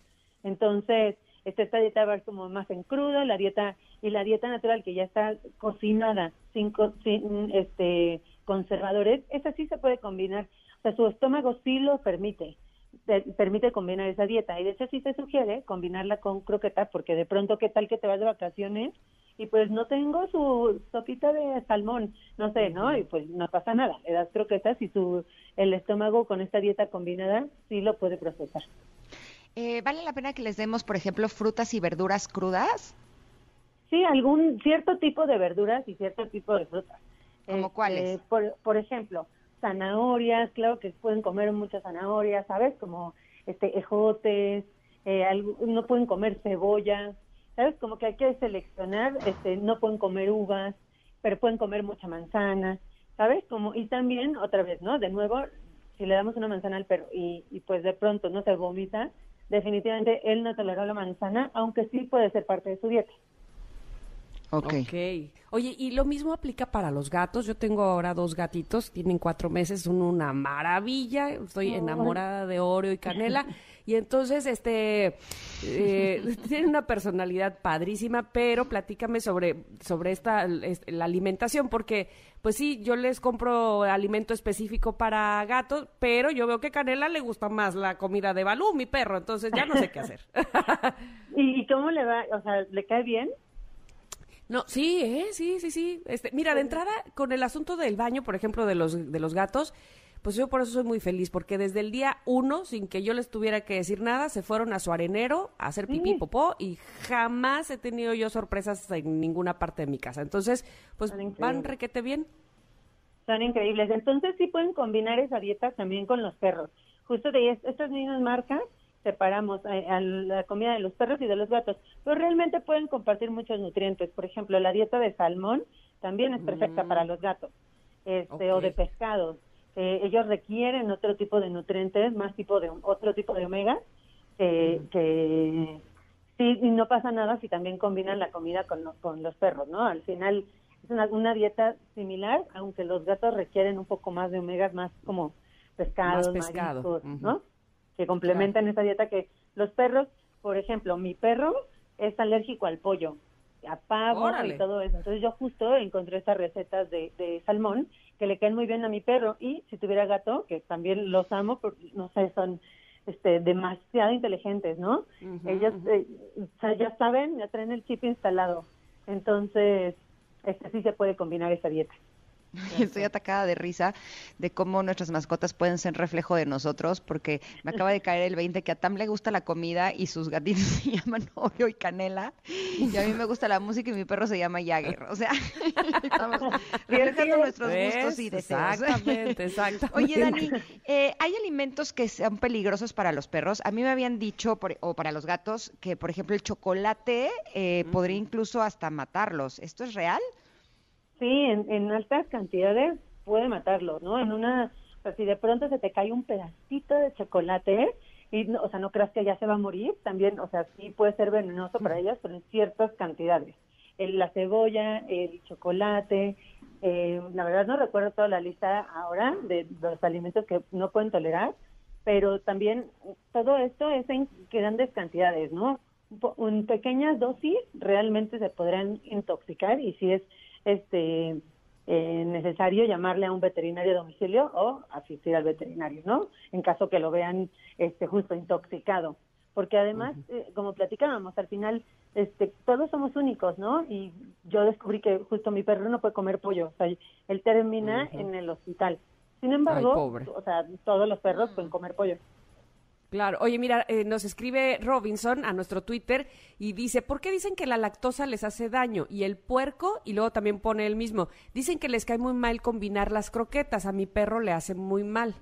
Speaker 5: Entonces, este, esta dieta va como más en crudo, la dieta y la dieta natural que ya está cocinada sin, sin este conservadores, esa sí se puede combinar, o sea, su estómago sí lo permite, te- permite combinar esa dieta y de hecho sí se sugiere combinarla con croqueta porque de pronto qué tal que te vas de vacaciones y pues no tengo su sopita de salmón, no sé, ¿no? Y pues no pasa nada, le das croquetas y su el estómago con esta dieta combinada sí lo puede procesar.
Speaker 3: Eh, ¿Vale la pena que les demos, por ejemplo, frutas y verduras crudas?
Speaker 5: Sí, algún cierto tipo de verduras y cierto tipo de frutas.
Speaker 3: ¿Cómo
Speaker 5: Este,
Speaker 3: cuáles?
Speaker 5: Por, por ejemplo, zanahorias, claro que pueden comer muchas zanahorias, ¿sabes? Como este ejotes, eh, algo- no pueden comer cebolla, ¿sabes? Como que hay que seleccionar, este, no pueden comer uvas, pero pueden comer mucha manzana, ¿sabes? Como y también otra vez, ¿no? De nuevo, si le damos una manzana al perro y, y pues de pronto no se vomita, definitivamente él no toleró la manzana, aunque sí puede ser parte de su dieta.
Speaker 3: Ok.
Speaker 2: Ok. Oye, y lo mismo aplica para los gatos. Yo tengo ahora dos gatitos, tienen cuatro meses, son una maravilla. Estoy enamorada de Oreo y Canela. Y entonces, este, eh, tienen una personalidad padrísima, pero platícame sobre, sobre esta, este, la alimentación, porque, pues sí, yo les compro alimento específico para gatos, pero yo veo que Canela le gusta más la comida de Balú, mi perro, entonces ya no sé qué hacer.
Speaker 5: ¿Y, y cómo le va? O sea, ¿le cae bien?
Speaker 2: No, sí, ¿eh? sí, sí, sí. Este, mira, de entrada, con el asunto del baño, por ejemplo, de los, de los gatos, pues yo por eso soy muy feliz, porque desde el día uno, sin que yo les tuviera que decir nada, se fueron a su arenero a hacer pipí, popó, y jamás he tenido yo sorpresas en ninguna parte de mi casa. Entonces, pues van requete bien.
Speaker 5: Son increíbles. Entonces sí pueden combinar esa dieta también con los perros. Justo de es- estas mismas marcas separamos a la comida de los perros y de los gatos, pero realmente pueden compartir muchos nutrientes. Por ejemplo, la dieta de salmón también es perfecta para los gatos, este, o de pescados. Eh, ellos requieren otro tipo de nutrientes, más tipo de otro tipo de omega, que, que sí, y no pasa nada si también combinan la comida con, lo- con los perros, ¿no? Al final es una, una dieta similar, aunque los gatos requieren un poco más de omegas, más como pescados,
Speaker 2: Más pescado,
Speaker 5: mariscos. ¿no? Que complementan esa dieta que los perros, por ejemplo, mi perro es alérgico al pollo, a pavo
Speaker 2: Órale.
Speaker 5: y todo eso. Entonces yo justo encontré estas recetas de, de salmón que le caen muy bien a mi perro y si tuviera gato, que también los amo, porque, no sé, son este, demasiado inteligentes, ¿no? Ellos eh, ya saben, ya traen el chip instalado. Entonces, este sí se puede combinar esa dieta.
Speaker 3: Estoy atacada de risa de cómo nuestras mascotas pueden ser reflejo de nosotros, porque me acaba de caer el 20 que a Tam le gusta la comida y sus gatitos se llaman Oreo y Canela, y a mí me gusta la música y mi perro se llama Jagger. O sea, estamos reflejando nuestros gustos y deseos.
Speaker 2: Exactamente, exactamente.
Speaker 3: Oye, Dani, eh, ¿hay alimentos que sean peligrosos para los perros? A mí me habían dicho, o para los gatos, que por ejemplo el chocolate eh, podría incluso hasta matarlos. ¿Esto es real?
Speaker 5: Sí, en, altas cantidades puede matarlo, ¿no? En una, o sea, si de pronto se te cae un pedacito de chocolate, y, o sea, no creas que ya se va a morir, también, o sea, sí puede ser venenoso para ellas, pero en ciertas cantidades. El, la cebolla, el chocolate, eh, la verdad no recuerdo toda la lista ahora de los alimentos que no pueden tolerar, pero también todo esto es en grandes cantidades, ¿no? En pequeñas dosis realmente se podrán intoxicar y si es este eh, necesario llamarle a un veterinario a domicilio o asistir al veterinario, ¿no? En caso que lo vean este justo intoxicado, porque además, eh, como platicábamos, al final este todos somos únicos, ¿no? Y yo descubrí que justo mi perro no puede comer pollo, o sea, él termina en el hospital. Sin embargo, o sea, todos los perros pueden comer pollo.
Speaker 2: Claro, oye, mira, eh, nos escribe Robinson a nuestro Twitter y dice, ¿por qué dicen que la lactosa les hace daño? Y el puerco, y luego también pone el mismo, dicen que les cae muy mal combinar las croquetas, a mi perro le hace muy mal.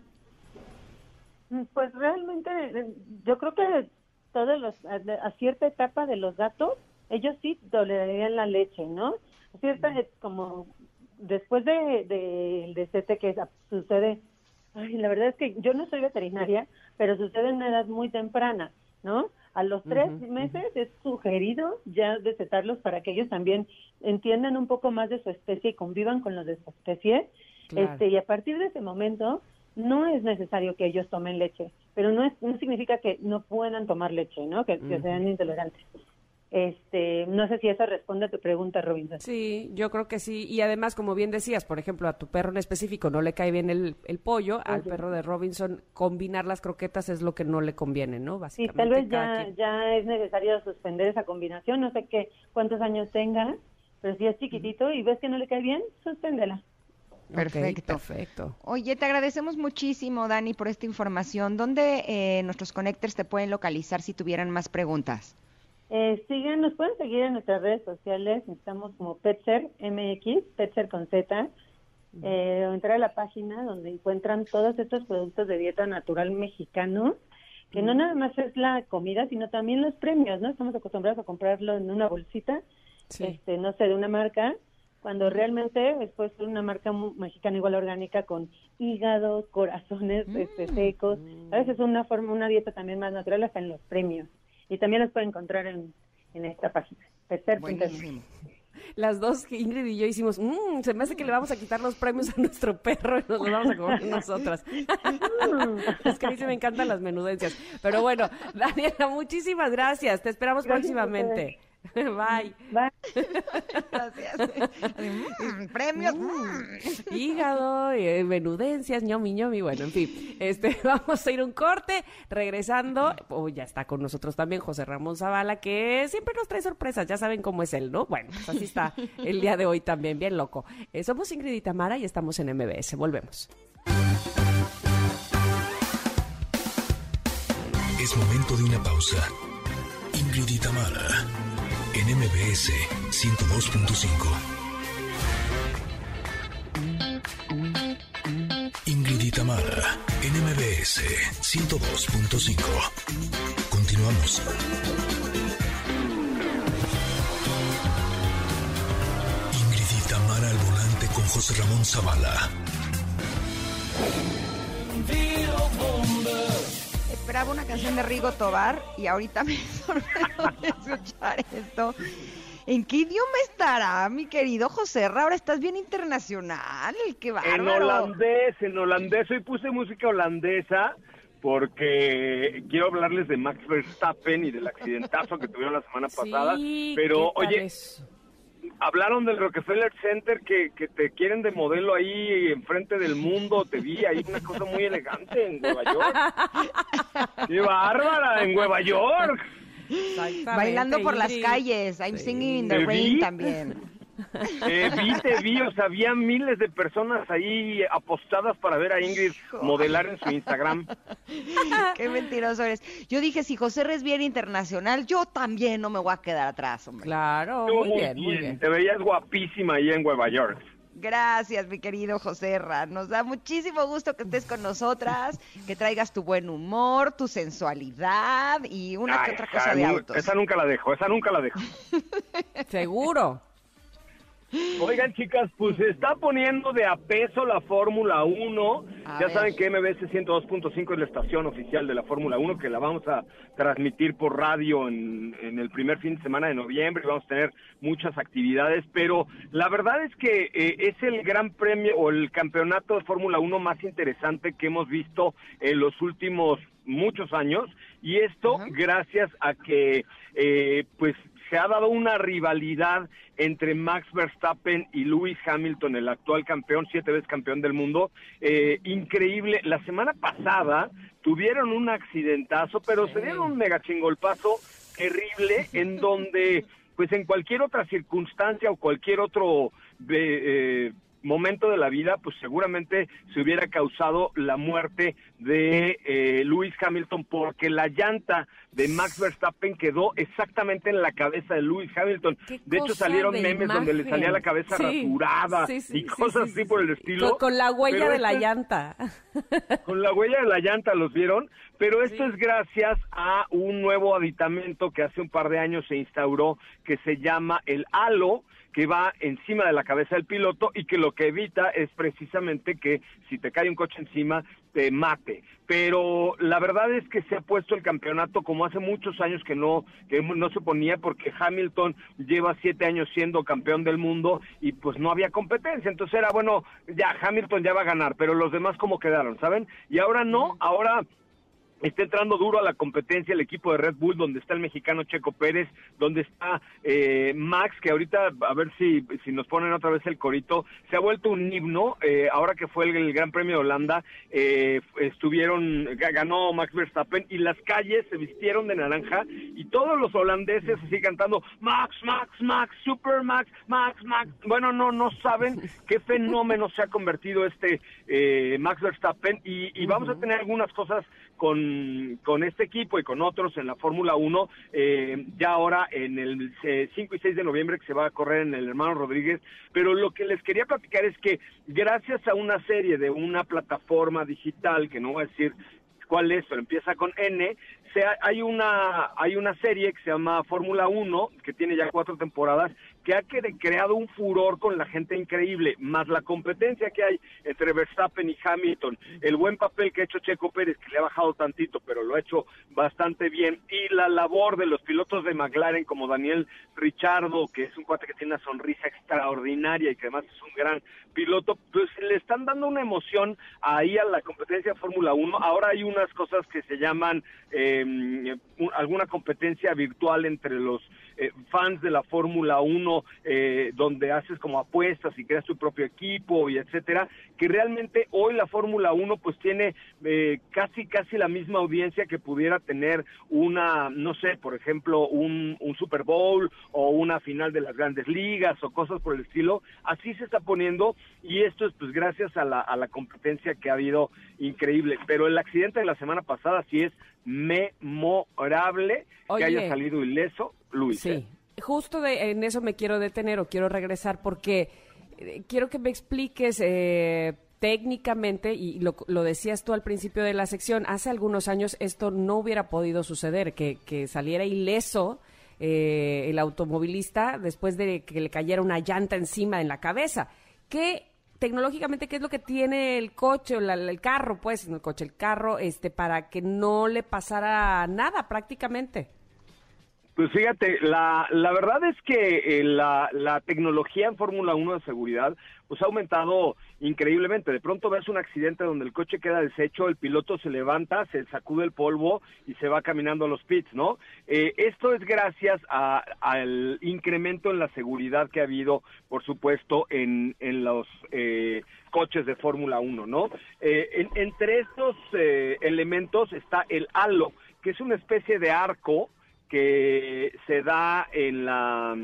Speaker 5: Mm, pues realmente eh, yo creo que todos los, a, cierta etapa de los gatos, ellos sí tolerarían la leche, ¿no? A cierta, como después del de, de, que sucede Ay, la verdad es que yo no soy veterinaria, pero sucede en una edad muy temprana, ¿no? A los tres meses es sugerido ya decetarlos para que ellos también entiendan un poco más de su especie y convivan con los de su especie. Este, y a partir de ese momento no es necesario que ellos tomen leche, pero no, es, no significa que no puedan tomar leche, ¿no? Que, que sean intolerantes. Este, no sé si eso responde a tu pregunta, Robinson.
Speaker 2: Sí, yo creo que sí. Y además, como bien decías, por ejemplo, a tu perro en específico no le cae bien el, pollo, al perro de Robinson combinar las croquetas es lo que no le conviene, ¿no?
Speaker 5: Básicamente. Sí, tal vez ya, ya es necesario suspender esa combinación. No sé qué, cuántos años tenga, pero si es chiquitito y ves que no le cae bien, suspéndela.
Speaker 3: Perfecto. perfecto. Oye, te agradecemos muchísimo, Dani, por esta información. ¿Dónde eh, nuestros connectors te pueden localizar si tuvieran más preguntas?
Speaker 5: Eh, sigan, nos pueden seguir en nuestras redes sociales, estamos como Petser MX, Petser con Z, eh, entrar a la página donde encuentran todos estos productos de dieta natural mexicano, que no nada más es la comida, sino también los premios, ¿no? Estamos acostumbrados a comprarlo en una bolsita, este, no sé, de una marca, cuando realmente después es una marca mexicana igual orgánica con hígados, corazones este, secos, a veces es una forma, una dieta también más natural hasta en los premios y también los pueden encontrar en, en esta página.
Speaker 2: Las dos, Ingrid y yo hicimos, mmm, se me hace que le vamos a quitar los premios a nuestro perro y nos los vamos a comer nosotras. es que a mí se me encantan las menudencias. Pero bueno, Daniela, muchísimas gracias. Te esperamos próximamente. Bye.
Speaker 3: Bye. Gracias. Mm, premios.
Speaker 2: Mm. Hígado, eh, menudencias, ñomi, ñomi. Bueno, en fin. Este, vamos a ir un corte. Regresando, oh, ya está con nosotros también José Ramón Zavala, que siempre nos trae sorpresas. Ya saben cómo es él, ¿no? Bueno, pues así está el día de hoy también, bien loco. Eh, somos Ingrid y Tamara y estamos en MBS. Volvemos.
Speaker 1: Es momento de una pausa. Ingrid y Tamara en MBS 102.5. Ingrid y Tamara en MBS 102.5. Continuamos. Ingrid y Tamara al volante con José Ramón Zavala
Speaker 3: esperaba una canción de Rigo Tobar y ahorita me sorprendo de escuchar esto. ¿En qué idioma estará, mi querido José Ahora estás bien internacional, qué bárbaro.
Speaker 6: En holandés, en holandés. Hoy puse música holandesa porque quiero hablarles de Max Verstappen y del accidentazo que tuvieron la semana pasada. Pero, oye, hablaron del Rockefeller Center que, que te quieren de modelo ahí enfrente del mundo. Te vi ahí una cosa muy elegante en Nueva York. ¡Qué bárbara! En Nueva York.
Speaker 3: Bailando por las calles. I'm singing in the
Speaker 6: ¿Te
Speaker 3: rain
Speaker 6: vi?
Speaker 3: también.
Speaker 6: Te vi, te vi, o sea, había miles de personas ahí apostadas para ver a Ingrid modelar en su Instagram.
Speaker 3: Qué mentiroso eres. Yo dije, si José R. es bien internacional, yo también no me voy a quedar atrás, hombre.
Speaker 2: Claro,
Speaker 6: Estuvo
Speaker 2: muy bien, muy bien.
Speaker 6: Te veías guapísima ahí en Nueva York.
Speaker 3: Gracias, mi querido José Ra. Nos da muchísimo gusto que estés con nosotras, que traigas tu buen humor, tu sensualidad y una que otra cosa de autos.
Speaker 6: Esa nunca la dejo, esa nunca la dejo.
Speaker 2: Seguro.
Speaker 6: Oigan, chicas, pues se está poniendo de a peso la Fórmula 1.
Speaker 3: A
Speaker 6: ya
Speaker 3: ver.
Speaker 6: saben que MBS 102.5 es la estación oficial de la Fórmula 1, que la vamos a transmitir por radio en, en el primer fin de semana de noviembre. Vamos a tener muchas actividades, pero la verdad es que eh, es el gran premio o el campeonato de Fórmula 1 más interesante que hemos visto en los últimos muchos años. Y esto
Speaker 3: Ajá.
Speaker 6: gracias a que, eh, pues, se ha dado una rivalidad entre Max Verstappen y Lewis Hamilton, el actual campeón, siete veces campeón del mundo. Eh, increíble. La semana pasada tuvieron un accidentazo, pero se dieron un mega chingolpazo terrible en donde, pues en cualquier otra circunstancia o cualquier otro eh, eh, momento de la vida, pues seguramente se hubiera causado la muerte de eh, Lewis Hamilton porque la llanta de Max Verstappen quedó exactamente en la cabeza de Lewis Hamilton. De hecho salieron
Speaker 2: de
Speaker 6: memes donde le salía la cabeza
Speaker 2: Sí,
Speaker 6: rasurada
Speaker 2: sí, sí,
Speaker 6: y cosas
Speaker 2: sí,
Speaker 6: así
Speaker 2: sí.
Speaker 6: por el estilo.
Speaker 2: Con, con la huella
Speaker 6: Pero
Speaker 2: de la
Speaker 6: esto es-
Speaker 2: llanta.
Speaker 6: con la huella de la llanta los vieron, pero esto es gracias a un nuevo aditamento que hace un par de años se instauró que se llama el halo que va encima de la cabeza del piloto y que lo que evita es precisamente que si te cae un coche encima te mate. Pero la verdad es que se ha puesto el campeonato como hace muchos años que no que no se ponía porque Hamilton lleva siete años siendo campeón del mundo y pues no había competencia. Entonces era bueno, ya Hamilton ya va a ganar, pero los demás cómo quedaron, ¿saben? Y ahora no, ahora está entrando duro a la competencia el equipo de Red Bull, donde está el mexicano Checo Pérez, donde está eh, Max, que ahorita, a ver si, si nos ponen otra vez el corito, se ha vuelto un himno, eh, ahora que fue el, el Gran Premio de Holanda, eh, estuvieron, ga- ganó Max Verstappen y las calles se vistieron de naranja y todos los holandeses así cantando Max, Max, Max, Super Max, Max, Max. Bueno, no, no saben qué fenómeno se ha convertido este eh, Max Verstappen y, y vamos a tener algunas cosas con, con este equipo y con otros en la Fórmula 1, eh, ya ahora en el eh, 5 y 6 de noviembre que se va a correr en el Hermano Rodríguez, pero lo que les quería platicar es que gracias a una serie de una plataforma digital, que no voy a decir cuál es, pero empieza con N, se ha- hay una hay una serie que se llama Fórmula 1, que tiene ya cuatro temporadas, que ha cre- creado un furor con la gente increíble, más la competencia que hay entre Verstappen y Hamilton, el buen papel que ha hecho Checo Pérez, que le ha bajado tantito, pero lo ha hecho bastante bien, y la labor de los pilotos de McLaren como Daniel Richardo, que es un cuate que tiene una sonrisa extraordinaria y que además es un gran piloto, pues le están dando una emoción ahí a la competencia Fórmula 1. Ahora hay unas cosas que se llaman eh, un- alguna competencia virtual entre los eh, fans de la Fórmula 1, eh, donde haces como apuestas y creas tu propio equipo y etcétera, que realmente hoy la Fórmula 1 pues tiene eh, casi casi la misma audiencia que pudiera tener una, no sé, por ejemplo, un, un Super Bowl o una final de las grandes ligas o cosas por el estilo. Así se está poniendo y esto es pues gracias a la, a la competencia que ha habido increíble. Pero el accidente de la semana pasada sí es memorable
Speaker 2: Oye.
Speaker 6: que haya salido ileso Luis. ¿eh?
Speaker 2: Sí, justo de, en eso me quiero detener o quiero regresar porque eh, quiero que me expliques eh, técnicamente, y lo, lo decías tú al principio de la sección, hace algunos años esto no hubiera podido suceder, que, que saliera ileso eh, el automovilista después de que le cayera una llanta encima en la cabeza. ¿Qué tecnológicamente qué es lo que tiene el coche o el carro, pues, no el coche, el carro, este, para que no le pasara nada prácticamente?
Speaker 6: Pues fíjate, la, la verdad es que eh, la, la tecnología en Fórmula 1 de seguridad pues ha aumentado increíblemente. De pronto ves un accidente donde el coche queda deshecho, el piloto se levanta, se sacude el polvo y se va caminando a los pits, ¿no? Eh, esto es gracias al incremento en la seguridad que ha habido, por supuesto, en, en los eh, coches de Fórmula 1, ¿no? Eh, entre estos elementos está el halo, que es una especie de arco que se da en la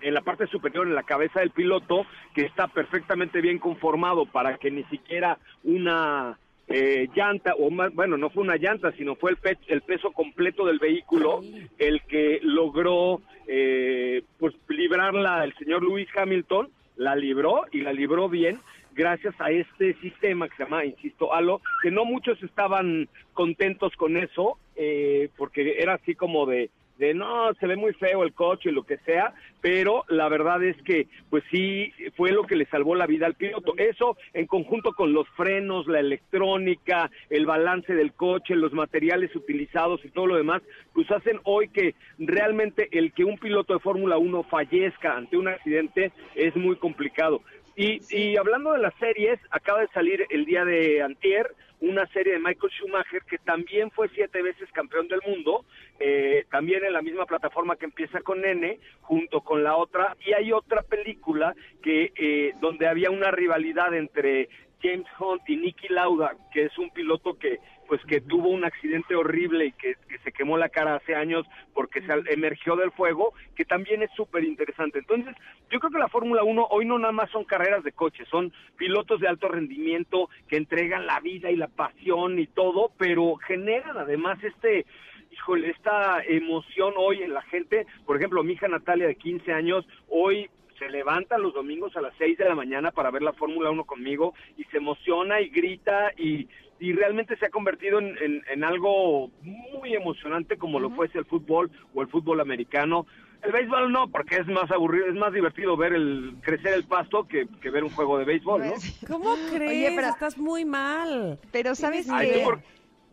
Speaker 6: en la parte superior, en la cabeza del piloto, que está perfectamente bien conformado para que ni siquiera una eh, llanta, o más, bueno, no fue una llanta, sino fue el, el peso completo del vehículo el que logró eh, pues librarla el señor Lewis Hamilton, la libró y la libró bien gracias a este sistema que se llama, insisto, Halo, que no muchos estaban contentos con eso, eh, porque era así como de, de no, se ve muy feo el coche y lo que sea, pero la verdad es que pues sí fue lo que le salvó la vida al piloto. Eso en conjunto con los frenos, la electrónica, el balance del coche, los materiales utilizados y todo lo demás, pues hacen hoy que realmente el que un piloto de Fórmula 1 fallezca ante un accidente es muy complicado. Y, y hablando de las series, acaba de salir el día de antier una serie de Michael Schumacher que también fue siete veces campeón del mundo, eh, también en la misma plataforma que empieza con N, junto con la otra, y hay otra película que eh, donde había una rivalidad entre James Hunt y Nicky Lauda, que es un piloto que pues que tuvo un accidente horrible y que, se quemó la cara hace años porque se emergió del fuego, que también es súper interesante. Entonces, yo creo que la Fórmula 1 hoy no nada más son carreras de coches, son pilotos de alto rendimiento que entregan la vida y la pasión y todo, pero generan además este híjole, esta emoción hoy en la gente, por ejemplo, mi hija Natalia de 15 años, hoy se levanta los domingos a las 6 de la mañana para ver la Fórmula 1 conmigo y se emociona y grita y, y realmente se ha convertido en, en, algo muy emocionante como lo fuese el fútbol o el fútbol americano. El béisbol no, porque es más aburrido, es más divertido ver el crecer el pasto que, que ver un juego de béisbol, ¿no?
Speaker 2: Pues, ¿Cómo crees? pero estás muy mal.
Speaker 3: Pero sabes que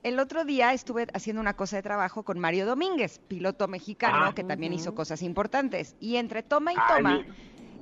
Speaker 3: el otro día estuve haciendo una cosa de trabajo con Mario Domínguez, piloto mexicano ah. que también hizo cosas importantes. Y entre toma y toma,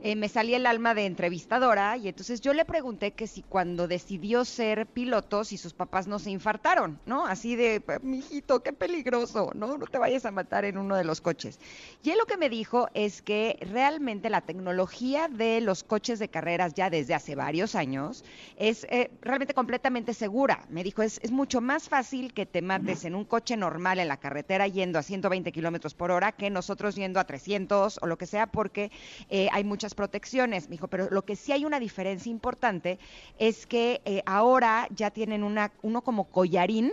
Speaker 3: eh, me salía el alma de entrevistadora y entonces yo le pregunté que si cuando decidió ser piloto, si sus papás no se infartaron, ¿no? Así de, mijito, qué peligroso, ¿no? No te vayas a matar en uno de los coches. Y él lo que me dijo es que realmente la tecnología de los coches de carreras ya desde hace varios años es eh, realmente completamente segura. Me dijo, es, es mucho más fácil que te mates en un coche normal en la carretera yendo a 120 kilómetros por hora que nosotros yendo a 300 o lo que sea, porque eh, hay muchas protecciones, me dijo, pero lo que sí hay una diferencia importante es que eh, ahora ya tienen una, uno como collarín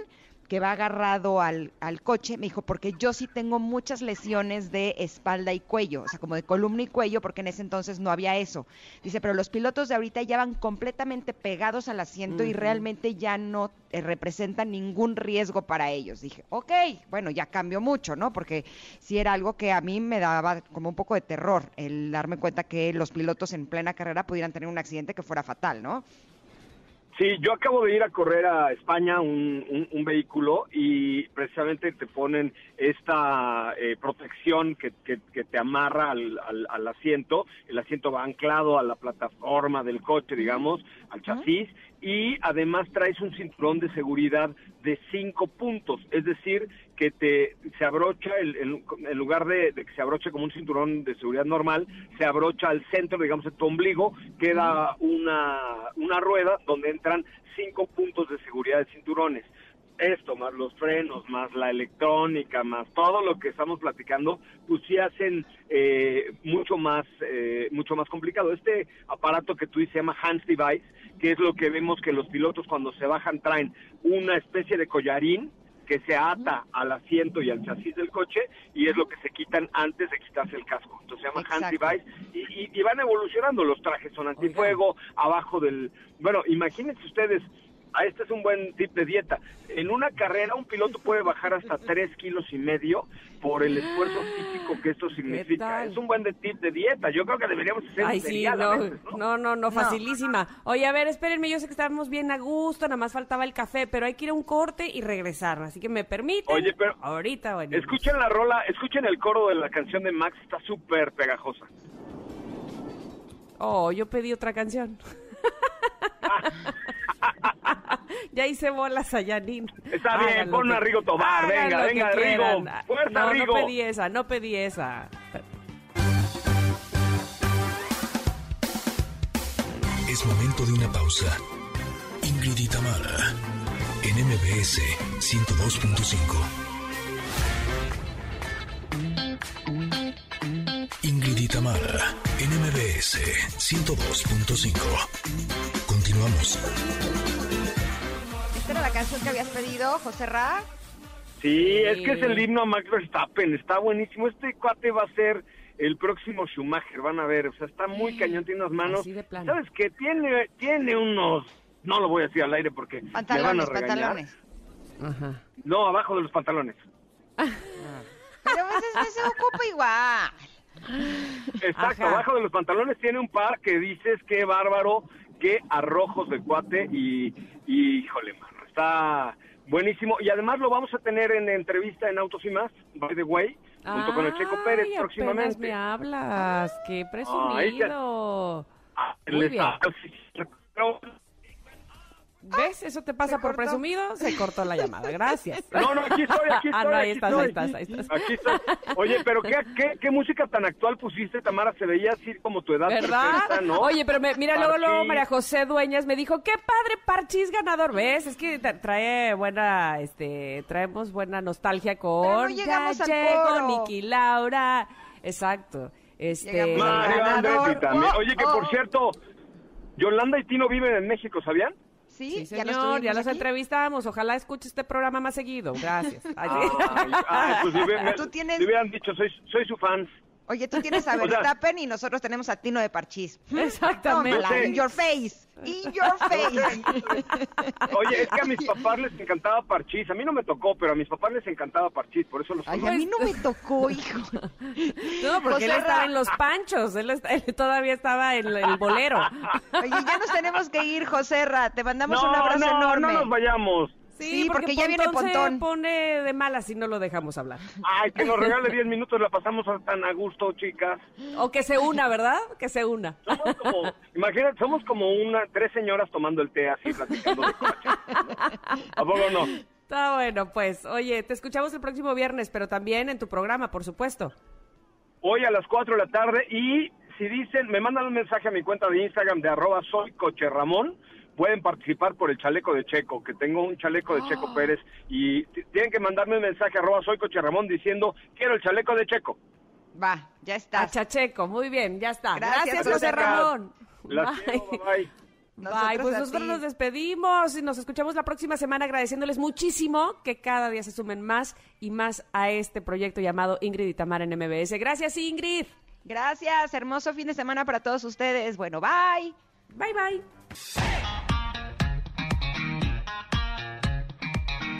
Speaker 3: que va agarrado al, al, coche, me dijo, porque yo sí tengo muchas lesiones de espalda y cuello, o sea, como de columna y cuello, porque en ese entonces no había eso. Dice, pero los pilotos de ahorita ya van completamente pegados al asiento y realmente ya no eh, representan ningún riesgo para ellos. Dije, ok, bueno, ya cambió mucho, ¿no? Porque sí era algo que a mí me daba como un poco de terror, el darme cuenta que los pilotos en plena carrera pudieran tener un accidente que fuera fatal, ¿no?
Speaker 6: Sí, yo acabo de ir a correr a España un, un, vehículo y precisamente te ponen esta eh, protección que, que, te amarra al, al, asiento. El asiento va anclado a la plataforma del coche, digamos, al chasis, y además traes un cinturón de seguridad de cinco puntos, es decir, que te se abrocha, el, en lugar de, que se abroche como un cinturón de seguridad normal, se abrocha al centro, digamos, de tu ombligo, queda una, una rueda donde entran cinco puntos de seguridad de cinturones esto, más los frenos, más la electrónica, más todo lo que estamos platicando, pues sí hacen eh, mucho más eh, mucho más complicado. Este aparato que tú dices se llama Hands Device, que es lo que vemos que los pilotos cuando se bajan traen una especie de collarín que se ata al asiento y al chasis del coche y es lo que se quitan antes de quitarse el casco. Entonces se llama Hands Device y, y, van evolucionando. Los trajes son antifuego, abajo del... Bueno, imagínense ustedes este es un buen tip de dieta. En una carrera un piloto puede bajar hasta tres kilos y medio por el esfuerzo físico que esto significa. Es un buen tip de dieta. Yo creo que deberíamos hacer
Speaker 2: Ay, sí, no, ¿no? no, no, facilísima. Oye, a ver, espérenme, yo sé que estamos bien a gusto, nada más faltaba el café, pero hay que ir a un corte y regresar. Así que me permiten.
Speaker 6: Oye, pero
Speaker 2: ahorita, bueno.
Speaker 6: Escuchen la rola, escuchen el coro de la canción de Max, está súper pegajosa.
Speaker 2: Oh, yo pedí otra canción. ya hice bolas a Janine.
Speaker 6: Está bien,
Speaker 2: que-
Speaker 6: a Rigo Tobar, venga, venga, Rigo.
Speaker 2: quieran.
Speaker 6: Fuerza,
Speaker 2: no,
Speaker 6: Rigo.
Speaker 2: no pedí esa, no pedí esa.
Speaker 1: Es momento de una pausa. Ingrid y Tamara, en MBS 102.5. Ingrid y Tamara, en MBS 102.5. Continuamos.
Speaker 3: ¿Esta era la canción que habías pedido, José Ra?
Speaker 6: Sí, es que es el himno a Max Verstappen, está buenísimo. Este cuate va a ser el próximo Schumacher, van a ver, o sea, está muy cañón, tiene unas manos.
Speaker 2: Así de plano.
Speaker 6: ¿Sabes qué? Tiene, tiene unos, no lo voy a decir al aire porque me van a
Speaker 3: Pantalones,
Speaker 6: regañar.
Speaker 3: pantalones.
Speaker 2: Ajá.
Speaker 6: No, abajo de los pantalones.
Speaker 3: Pero pues es- se ocupa igual.
Speaker 6: Exacto,
Speaker 2: Ajá.
Speaker 6: abajo de los pantalones tiene un par que dices qué bárbaro, qué arrojos de cuate y, y híjole, mano, está buenísimo. Y además lo vamos a tener en entrevista en Autos y Más, by the way, junto con el Checo Pérez
Speaker 2: apenas
Speaker 6: próximamente.
Speaker 2: me hablas, qué presumido.
Speaker 6: Ah, les-
Speaker 2: bien.
Speaker 6: ah,
Speaker 2: ¿Ves? Eso te pasa
Speaker 3: ¿Se
Speaker 2: por
Speaker 3: cortó?
Speaker 2: presumido, se cortó la llamada. Gracias.
Speaker 6: No, no, aquí estoy, aquí estoy.
Speaker 2: Ah, no, ahí
Speaker 6: aquí
Speaker 2: estás, ahí estás, ahí estás.
Speaker 6: Aquí estoy. Oye, pero ¿qué, qué, qué música tan actual pusiste, Tamara? Se veía así como tu edad
Speaker 2: ¿Verdad?
Speaker 6: perfecta, ¿no?
Speaker 2: Oye, pero me- mira, luego, luego. María José Dueñas me dijo, qué padre Parchís ganador, ¿ves? Es que tra- trae buena, este, traemos buena nostalgia con
Speaker 3: no coro.
Speaker 2: Niki Laura, exacto. Este,
Speaker 6: Mario. Andretti también.
Speaker 3: Oh,
Speaker 6: Oye, que
Speaker 3: oh.
Speaker 6: por cierto, Yolanda y Tino viven en México, ¿sabían?
Speaker 3: Sí,
Speaker 2: señor, ya los
Speaker 3: aquí.
Speaker 2: entrevistamos. Ojalá escuche este programa más seguido. Gracias. Ay,
Speaker 6: pues si hubieran-
Speaker 3: Tú tienes-
Speaker 6: si hubieran dicho, soy, soy su fan.
Speaker 3: Oye, tú tienes a
Speaker 6: O sea-
Speaker 3: Verstappen y nosotros tenemos a Tino de Parchís.
Speaker 2: Exactamente.
Speaker 3: Tómala, in your face. In your face.
Speaker 6: Oye, es que a mis papás les encantaba Parchís. A mí no me tocó, pero a mis papás les encantaba Parchís, por eso los
Speaker 3: Ay, a mí no me tocó, hijo.
Speaker 2: No, porque él estaba
Speaker 3: Ra-
Speaker 2: en los panchos. Él, está- él todavía estaba en el bolero.
Speaker 3: Oye, ya nos tenemos que ir, José Ra. Te mandamos
Speaker 6: No,
Speaker 3: un abrazo
Speaker 6: no,
Speaker 3: enorme.
Speaker 6: no nos vayamos.
Speaker 3: Sí, porque ya viene Pontón.
Speaker 2: se pone de malas si no lo dejamos hablar.
Speaker 6: Ay, que nos regale 10 minutos, la pasamos tan a gusto, chicas.
Speaker 2: O que se una, ¿verdad? Que se una.
Speaker 6: Somos como, imagínate, somos como una, tres señoras tomando el té así, platicando de coche. ¿A poco no?
Speaker 2: Está bueno, pues. Oye, te escuchamos el próximo viernes, pero también en tu programa, por supuesto.
Speaker 6: Hoy a las 4 de la tarde y si dicen, me mandan un mensaje a mi cuenta de Instagram de arroba soy coche Ramón, pueden participar por el chaleco de Checo, que tengo un chaleco de Checo Pérez y tienen que mandarme un mensaje arroba soy coche Ramón diciendo quiero el chaleco de Checo.
Speaker 3: Va, ya
Speaker 2: A
Speaker 3: estás.
Speaker 2: Chacheco, muy bien, ya está.
Speaker 3: Gracias,
Speaker 2: Gracias,
Speaker 3: José
Speaker 2: José
Speaker 6: Ra.
Speaker 2: Ramón.
Speaker 6: Las
Speaker 2: Bye.
Speaker 6: quiero, bye, bye.
Speaker 3: Nosotros
Speaker 2: Bye, pues nosotros
Speaker 3: ti.
Speaker 2: nos despedimos y nos escuchamos la próxima semana agradeciéndoles muchísimo que cada día se sumen más y más a este proyecto llamado Ingrid y Tamara en MBS. Gracias, Ingrid.
Speaker 3: Gracias, hermoso fin de semana para todos ustedes. Bueno, bye.
Speaker 2: Bye, bye.